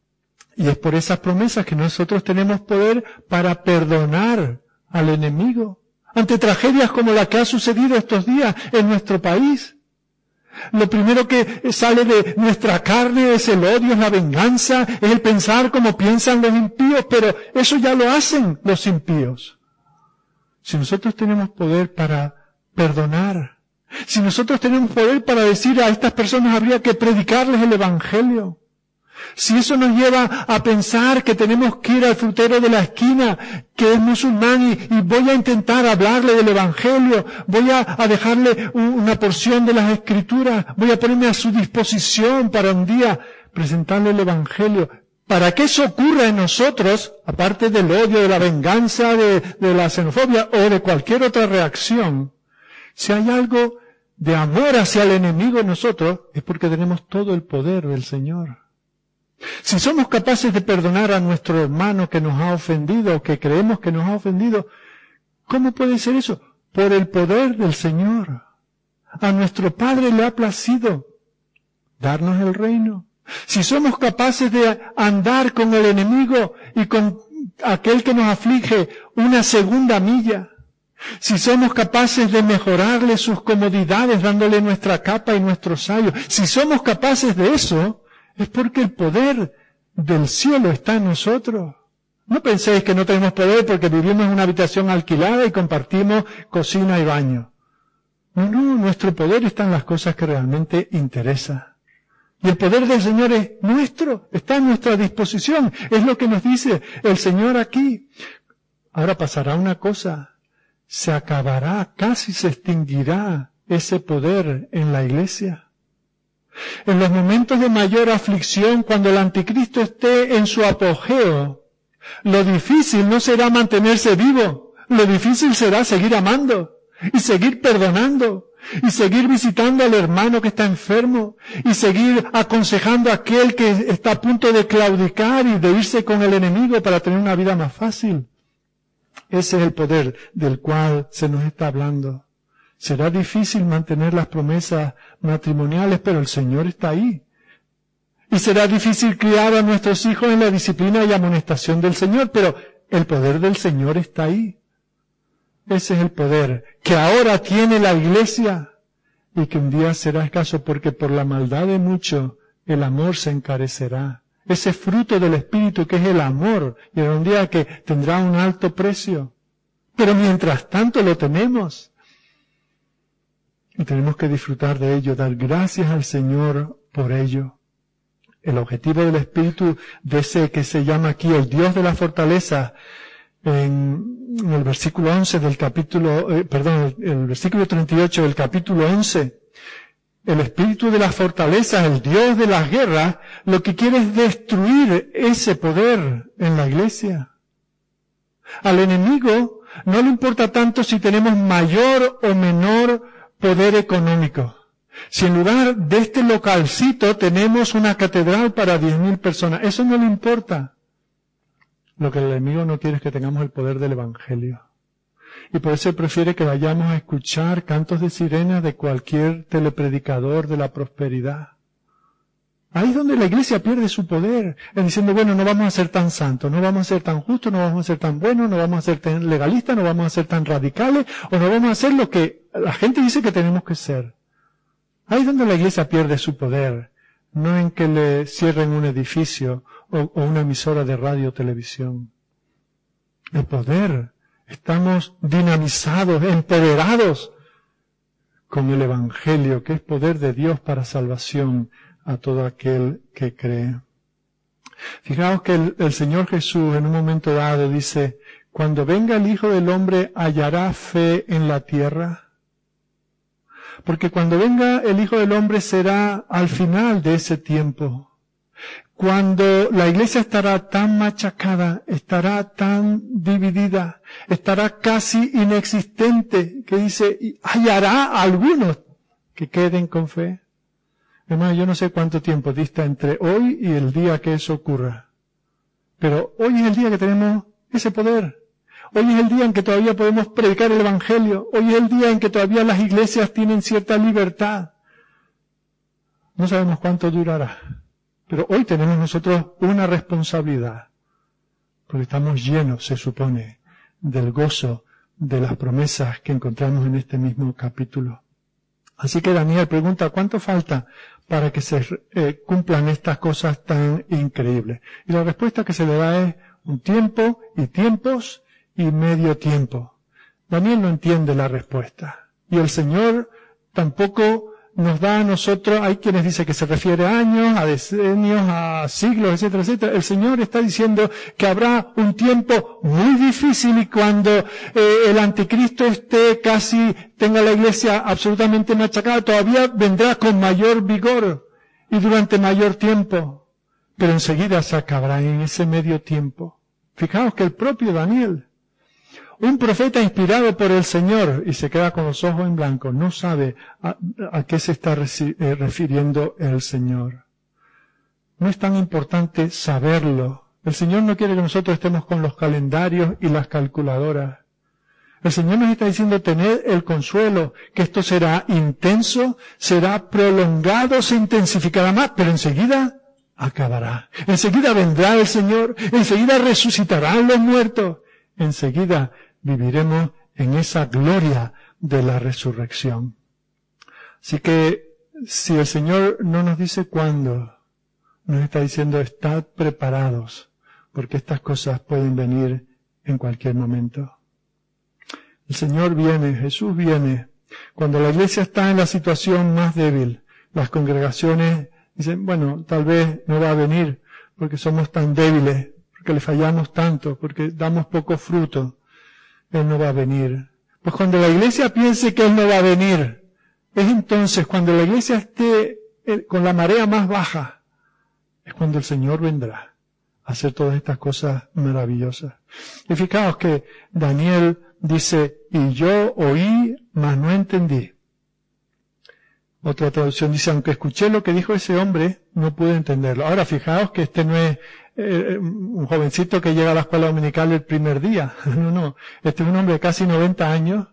A: Y es por esas promesas que nosotros tenemos poder para perdonar al enemigo ante tragedias como la que ha sucedido estos días en nuestro país. Lo primero que sale de nuestra carne es el odio, es la venganza, es el pensar como piensan los impíos, pero eso ya lo hacen los impíos. Si nosotros tenemos poder para perdonar, si nosotros tenemos poder para decir a estas personas habría que predicarles el Evangelio, si eso nos lleva a pensar que tenemos que ir al frutero de la esquina, que es musulmán, y, voy a intentar hablarle del Evangelio, voy a, dejarle una porción de las Escrituras, voy a ponerme a su disposición para un día presentarle el Evangelio. Para que eso ocurra en nosotros, aparte del odio, de la venganza, de, de la xenofobia o de cualquier otra reacción, si hay algo de amor hacia el enemigo en nosotros, es porque tenemos todo el poder del Señor. Si somos capaces de perdonar a nuestro hermano que nos ha ofendido o que creemos que nos ha ofendido, ¿cómo puede ser eso? por el poder del Señor. A nuestro Padre le ha placido darnos el reino. Si somos capaces de andar con el enemigo y con aquel que nos aflige una segunda milla, si somos capaces de mejorarle sus comodidades dándole nuestra capa y nuestro sayo, si somos capaces de eso, es porque el poder del cielo está en nosotros. No penséis que no tenemos poder porque vivimos en una habitación alquilada y compartimos cocina y baño. No, no, nuestro poder está en las cosas que realmente interesan. Y el poder del Señor es nuestro, está a nuestra disposición. Es lo que nos dice el Señor aquí. Ahora pasará una cosa. Se acabará, casi se extinguirá ese poder en la iglesia. En los momentos de mayor aflicción, cuando el anticristo esté en su apogeo, lo difícil no será mantenerse vivo, lo difícil será seguir amando y seguir perdonando y seguir visitando al hermano que está enfermo y seguir aconsejando a aquel que está a punto de claudicar y de irse con el enemigo para tener una vida más fácil. Ese es el poder del cual se nos está hablando. Será difícil mantener las promesas matrimoniales, pero el Señor está ahí. Y será difícil criar a nuestros hijos en la disciplina y amonestación del Señor, pero el poder del Señor está ahí. Ese es el poder que ahora tiene la iglesia y que un día será escaso porque por la maldad de mucho el amor se encarecerá. Ese fruto del Espíritu que es el amor, y un día que tendrá un alto precio. Pero mientras tanto lo tenemos. Y tenemos que disfrutar de ello, dar gracias al Señor por ello. El objetivo del Espíritu de ese que se llama aquí el Dios de la fortaleza, en, el versículo 11 del capítulo, eh, perdón, el versículo 38 del capítulo 11, el espíritu de las fortalezas, el Dios de las guerras, lo que quiere es destruir ese poder en la iglesia. Al enemigo no le importa tanto si tenemos mayor o menor poder económico. Si en lugar de este localcito tenemos una catedral para diez mil personas, eso no le importa. Lo que el enemigo no quiere es que tengamos el poder del Evangelio. Y por eso prefiere que vayamos a escuchar cantos de sirena de cualquier telepredicador de la prosperidad. Ahí es donde la iglesia pierde su poder, en diciendo, bueno, no vamos a ser tan santos, no vamos a ser tan justos, no vamos a ser tan buenos, no vamos a ser tan legalistas, no vamos a ser tan radicales, o no vamos a hacer lo que la gente dice que tenemos que ser. Ahí donde la iglesia pierde su poder, no en que le cierren un edificio o, una emisora de radio o televisión. El poder. Estamos dinamizados, empoderados con el Evangelio, que es poder de Dios para salvación a todo aquel que cree. Fijaos que el, Señor Jesús en un momento dado dice, cuando venga el Hijo del Hombre, ¿hallará fe en la tierra? Porque cuando venga el Hijo del Hombre será al final de ese tiempo cuando la iglesia estará tan machacada, estará tan dividida, estará casi inexistente, que dice, hallará algunos que queden con fe. Hermano, yo no sé cuánto tiempo dista entre hoy y el día que eso ocurra. Pero hoy es el día que tenemos ese poder. Hoy es el día en que todavía podemos predicar el Evangelio. Hoy es el día en que todavía las iglesias tienen cierta libertad. No sabemos cuánto durará. Pero hoy tenemos nosotros una responsabilidad, porque estamos llenos, se supone, del gozo de las promesas que encontramos en este mismo capítulo. Así que Daniel pregunta, ¿cuánto falta para que se eh, cumplan estas cosas tan increíbles? Y la respuesta que se le da es un tiempo y tiempos y medio tiempo. Daniel no entiende la respuesta. Y el Señor tampoco nos da a nosotros, hay quienes dicen que se refiere a años, a decenios, a siglos, etcétera, etcétera. El Señor está diciendo que habrá un tiempo muy difícil y cuando eh, el anticristo esté casi, tenga la iglesia absolutamente machacada, todavía vendrá con mayor vigor y durante mayor tiempo. Pero enseguida se acabará en ese medio tiempo. Fijaos que el propio Daniel, un profeta inspirado por el Señor y se queda con los ojos en blanco, no sabe a, qué se está eh, refiriendo el Señor. No es tan importante saberlo. El Señor no quiere que nosotros estemos con los calendarios y las calculadoras. El Señor nos está diciendo tener el consuelo, que esto será intenso, será prolongado, se intensificará más, pero enseguida acabará. Enseguida vendrá el Señor, enseguida resucitarán los muertos, enseguida viviremos en esa gloria de la resurrección. Así que si el Señor no nos dice cuándo, nos está diciendo estad preparados, porque estas cosas pueden venir en cualquier momento. El Señor viene, Jesús viene. Cuando la iglesia está en la situación más débil, las congregaciones dicen, bueno, tal vez no va a venir porque somos tan débiles, porque le fallamos tanto, porque damos poco fruto. Él no va a venir. Pues cuando la iglesia piense que Él no va a venir, es entonces cuando la iglesia esté eh, con la marea más baja, es cuando el Señor vendrá a hacer todas estas cosas maravillosas. Y fijaos que Daniel dice, y yo oí, mas no entendí. Otra traducción dice, aunque escuché lo que dijo ese hombre, no pude entenderlo. Ahora fijaos que este no es eh, un jovencito que llega a la escuela dominical el primer día. <laughs> No, no. Este es un hombre de casi 90 años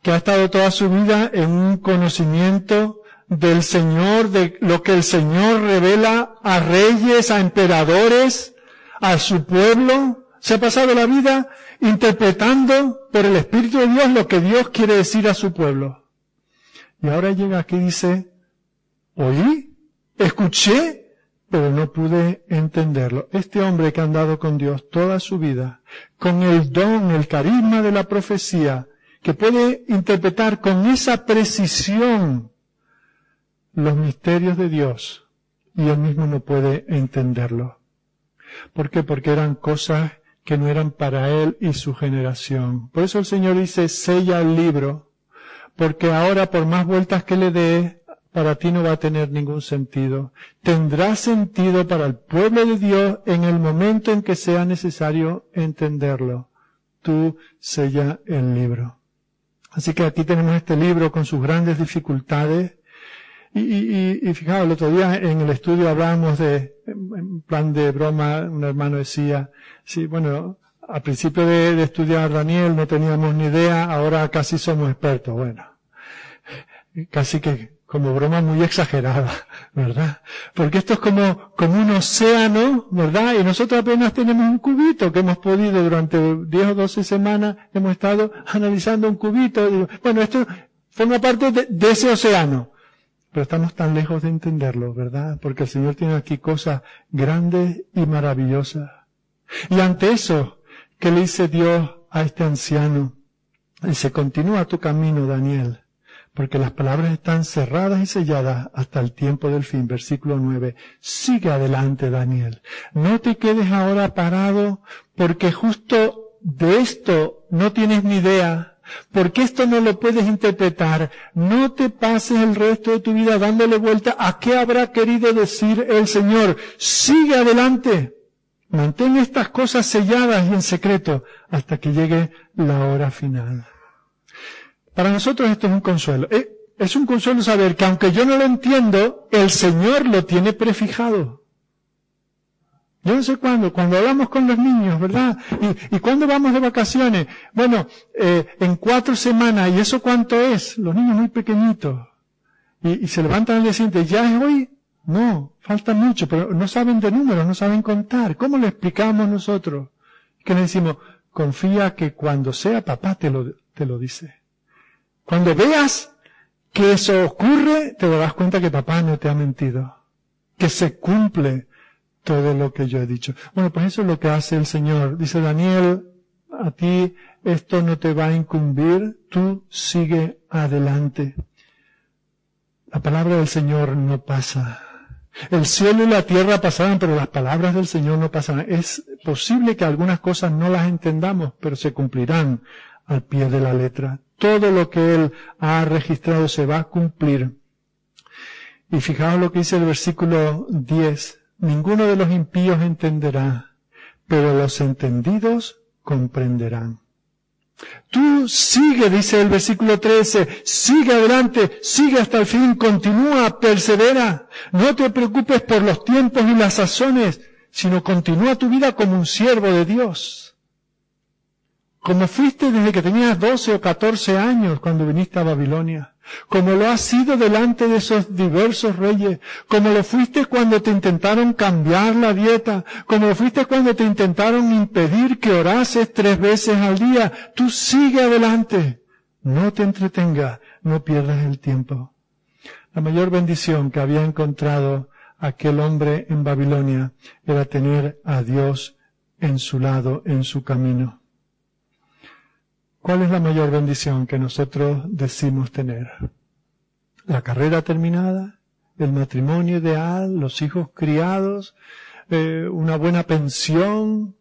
A: que ha estado toda su vida en un conocimiento del Señor, de lo que el Señor revela a reyes, a emperadores, a su pueblo. Se ha pasado la vida interpretando por el Espíritu de Dios lo que Dios quiere decir a su pueblo. Y ahora llega aquí y dice, oí, escuché, pero no pude entenderlo. Este hombre que ha andado con Dios toda su vida, con el don, el carisma de la profecía, que puede interpretar con esa precisión los misterios de Dios, y él mismo no puede entenderlo. ¿Por qué? Porque eran cosas que no eran para él y su generación. Por eso el Señor dice, sella el libro, porque ahora por más vueltas que le dé, para ti no va a tener ningún sentido. Tendrá sentido para el pueblo de Dios en el momento en que sea necesario entenderlo. Tú sella el libro. Así que aquí tenemos este libro con sus grandes dificultades. Y, y, y fijaos, el otro día en el estudio hablábamos de, en plan de broma, un hermano decía, Sí, bueno, al principio de, estudiar Daniel no teníamos ni idea, ahora casi somos expertos. Bueno, casi que como broma muy exagerada, <laughs> ¿verdad? Porque esto es como, como un océano, ¿verdad? Y nosotros apenas tenemos un cubito que hemos podido durante 10 o 12 semanas, hemos estado analizando un cubito. Bueno, esto forma parte de, de ese océano. Pero estamos tan lejos de entenderlo, ¿verdad? Porque el Señor tiene aquí cosas grandes y maravillosas. Y ante eso, ¿qué le dice Dios a este anciano? Dice, continúa tu camino, Daniel, porque las palabras están cerradas y selladas hasta el tiempo del fin. Versículo 9. Sigue adelante, Daniel. No te quedes ahora parado, porque justo de esto no tienes ni idea, porque esto no lo puedes interpretar. No te pases el resto de tu vida dándole vuelta a qué habrá querido decir el Señor. Sigue adelante. Mantén estas cosas selladas y en secreto hasta que llegue la hora final. Para nosotros esto es un consuelo. Eh, es un consuelo saber que aunque yo no lo entiendo, el Señor lo tiene prefijado. Yo no sé cuándo, cuando hablamos con los niños, ¿verdad? ¿Y, y cuándo vamos de vacaciones? Bueno, eh, en cuatro semanas, ¿y eso cuánto es? Los niños muy pequeñitos. Y, y se levantan al día siguiente, ¿ya es hoy? No, falta mucho, pero no saben de números, no saben contar. ¿Cómo le explicamos nosotros? Que le decimos, confía que cuando sea papá te lo, te lo dice. Cuando veas que eso ocurre, te darás cuenta que papá no te ha mentido. Que se cumple todo lo que yo he dicho. Bueno, pues eso es lo que hace el Señor. Dice Daniel, a ti esto no te va a incumbir, tú sigue adelante. La palabra del Señor no pasa. El cielo y la tierra pasarán, pero las palabras del Señor no pasarán. Es posible que algunas cosas no las entendamos, pero se cumplirán al pie de la letra. Todo lo que Él ha registrado se va a cumplir. Y fijaos lo que dice el versículo 10. Ninguno de los impíos entenderá, pero los entendidos comprenderán. Tú sigue, dice el versículo 13, sigue adelante, sigue hasta el fin, continúa, persevera. No te preocupes por los tiempos y las sazones, sino continúa tu vida como un siervo de Dios. como fuiste desde que tenías 12 o 14 años cuando viniste a Babilonia, como lo has sido delante de esos diversos reyes, como lo fuiste cuando te intentaron cambiar la dieta, como lo fuiste cuando te intentaron impedir que orases tres veces al día, tú sigue adelante, no te entretengas, no pierdas el tiempo. La mayor bendición que había encontrado aquel hombre en Babilonia era tener a Dios en su lado, en su camino. ¿Cuál es la mayor bendición que nosotros decimos tener? La carrera terminada, el matrimonio ideal, los hijos criados, eh, una buena pensión.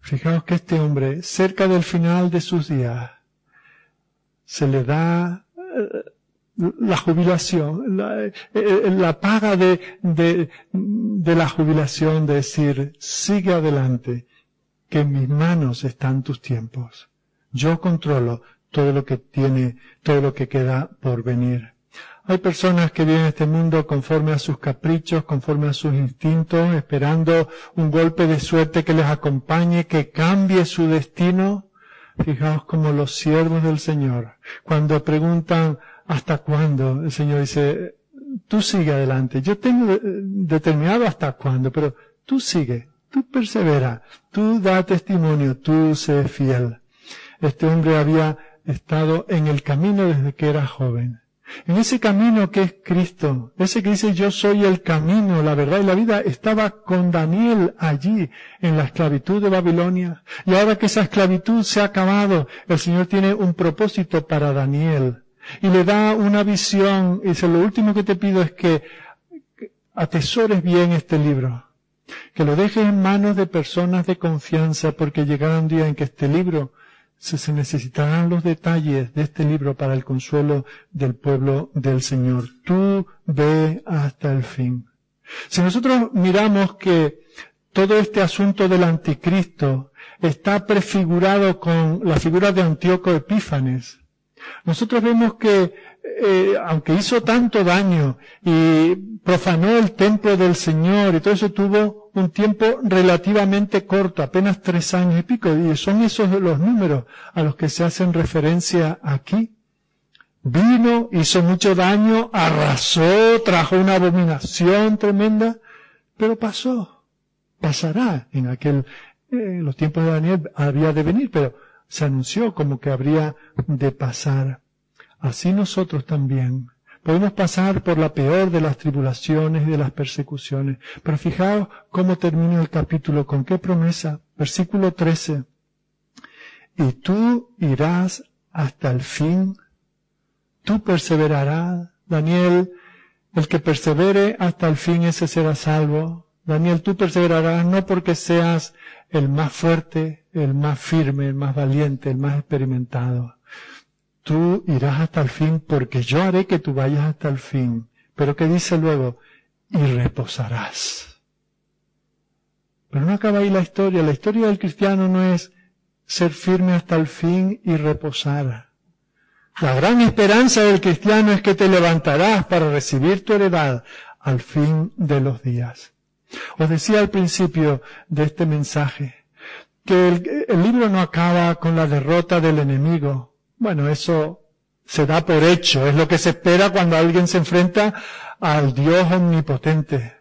A: Fijaos que este hombre, cerca del final de sus días, se le da eh, la jubilación, la, eh, paga de, de la jubilación, de decir, sigue adelante, que en mis manos están tus tiempos. Yo controlo todo lo que tiene, todo lo que queda por venir. Hay personas que viven en este mundo conforme a sus caprichos, conforme a sus instintos, esperando un golpe de suerte que les acompañe, que cambie su destino. Fijaos como los siervos del Señor, cuando preguntan ¿hasta cuándo? El Señor dice, tú sigue adelante. Yo tengo determinado hasta cuándo, pero tú sigue, tú persevera, tú da testimonio, tú sé fiel. Este hombre había estado en el camino desde que era joven. En ese camino que es Cristo, ese que dice yo soy el camino, la verdad y la vida, estaba con Daniel allí en la esclavitud de Babilonia. Y ahora que esa esclavitud se ha acabado, el Señor tiene un propósito para Daniel. Y le da una visión. Y dice, lo último que te pido es que atesores bien este libro. Que lo dejes en manos de personas de confianza porque llegará un día en que este libro se necesitarán los detalles de este libro para el consuelo del pueblo del Señor. Tú ve hasta el fin. Si nosotros miramos que todo este asunto del anticristo está prefigurado con la figura de Antíoco Epífanes, nosotros vemos que eh, aunque hizo tanto daño y profanó el templo del Señor y todo eso tuvo un tiempo relativamente corto, apenas tres años y pico, y son esos los números a los que se hacen referencia aquí. Vino, hizo mucho daño, arrasó, trajo una abominación tremenda, pero pasó, pasará en aquel, eh, los tiempos de Daniel había de venir, pero se anunció como que habría de pasar. Así nosotros también podemos pasar por la peor de las tribulaciones y de las persecuciones. Pero fijaos cómo termina el capítulo, con qué promesa. Versículo 13. Y tú irás hasta el fin. Tú perseverarás. Daniel, el que persevere hasta el fin, ese será salvo. Daniel, tú perseverarás no porque seas el más fuerte, el más firme, el más valiente, el más experimentado tú irás hasta el fin porque yo haré que tú vayas hasta el fin. Pero ¿qué dice luego? Y reposarás. Pero no acaba ahí la historia. La historia del cristiano no es ser firme hasta el fin y reposar. La gran esperanza del cristiano es que te levantarás para recibir tu heredad al fin de los días. Os decía al principio de este mensaje que el, el libro no acaba con la derrota del enemigo, bueno, eso se da por hecho, es lo que se espera cuando alguien se enfrenta al Dios omnipotente.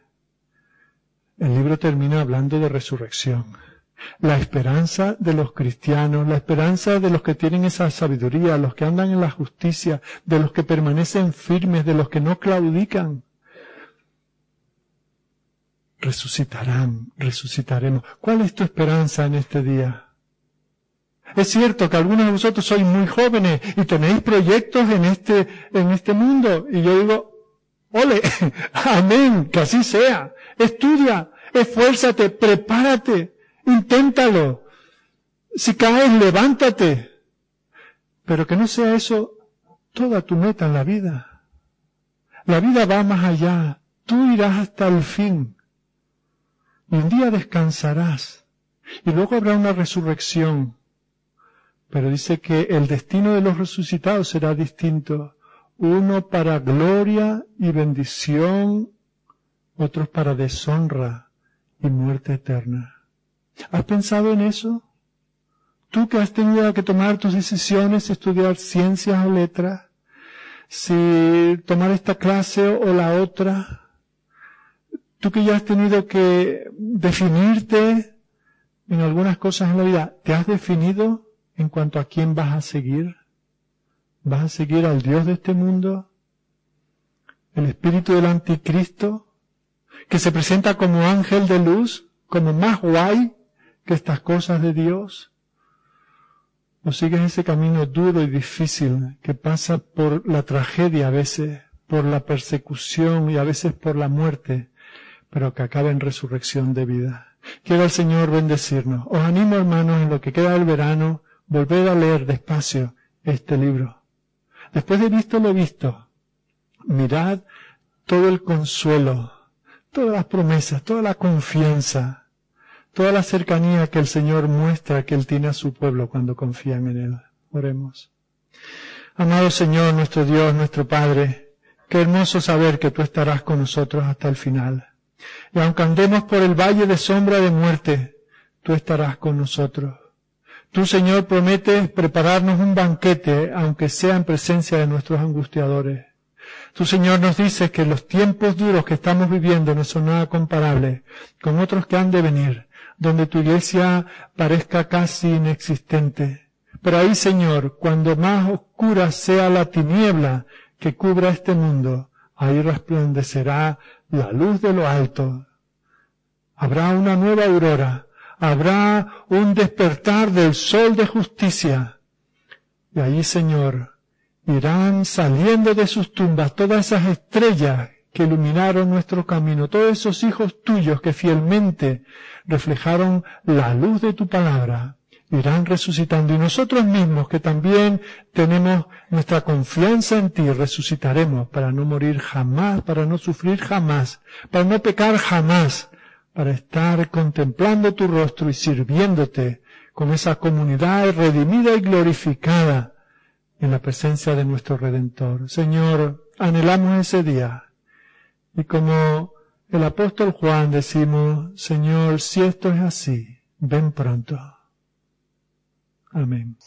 A: El libro termina hablando de resurrección. La esperanza de los cristianos, la esperanza de los que tienen esa sabiduría, los que andan en la justicia, de los que permanecen firmes, de los que no claudican. Resucitarán, resucitaremos. ¿Cuál es tu esperanza en este día? Es cierto que algunos de vosotros sois muy jóvenes y tenéis proyectos en este, en este mundo. Y yo digo, ole, <laughs> amén, que así sea. Estudia, esfuérzate, prepárate, inténtalo. Si caes, levántate. Pero que no sea eso toda tu meta en la vida. La vida va más allá. Tú irás hasta el fin. Y un día descansarás. Y luego habrá una resurrección pero dice que el destino de los resucitados será distinto. Uno para gloria y bendición, otros para deshonra y muerte eterna. ¿Has pensado en eso? Tú que has tenido que tomar tus decisiones, estudiar ciencias o letras, si tomar esta clase o la otra, tú que ya has tenido que definirte en algunas cosas en la vida, ¿te has definido en cuanto a quién vas a seguir? ¿Vas a seguir al Dios de este mundo? ¿El espíritu del anticristo? ¿Que se presenta como ángel de luz? ¿Como más guay que estas cosas de Dios? o sigues ese camino duro y difícil que pasa por la tragedia a veces, por la persecución y a veces por la muerte, pero que acaba en resurrección de vida. Quiero el Señor bendecirnos. Os animo, hermanos, en lo que queda del verano, volver a leer despacio este libro. Después de visto lo visto, mirad todo el consuelo, todas las promesas, toda la confianza, toda la cercanía que el Señor muestra que Él tiene a su pueblo cuando confían en Él. Oremos. Amado Señor, nuestro Dios, nuestro Padre, qué hermoso saber que tú estarás con nosotros hasta el final. Y aunque andemos por el valle de sombra de muerte, tú estarás con nosotros. Tú, Señor, prometes prepararnos un banquete, aunque sea en presencia de nuestros angustiadores. Tú, Señor, nos dices que los tiempos duros que estamos viviendo no son nada comparables con otros que han de venir donde tu iglesia parezca casi inexistente. Pero ahí, Señor, cuando más oscura sea la tiniebla que cubra este mundo, ahí resplandecerá la luz de lo alto. Habrá una nueva aurora, habrá un despertar del sol de justicia. Y allí, Señor, irán saliendo de sus tumbas todas esas estrellas que iluminaron nuestro camino, todos esos hijos tuyos que fielmente reflejaron la luz de tu palabra, irán resucitando. Y nosotros mismos que también tenemos nuestra confianza en ti, resucitaremos para no morir jamás, para no sufrir jamás, para no pecar jamás, para estar contemplando tu rostro y sirviéndote con esa comunidad redimida y glorificada en la presencia de nuestro Redentor. Señor, anhelamos ese día y como el apóstol Juan decimos, Señor, si esto es así, ven pronto. Amén.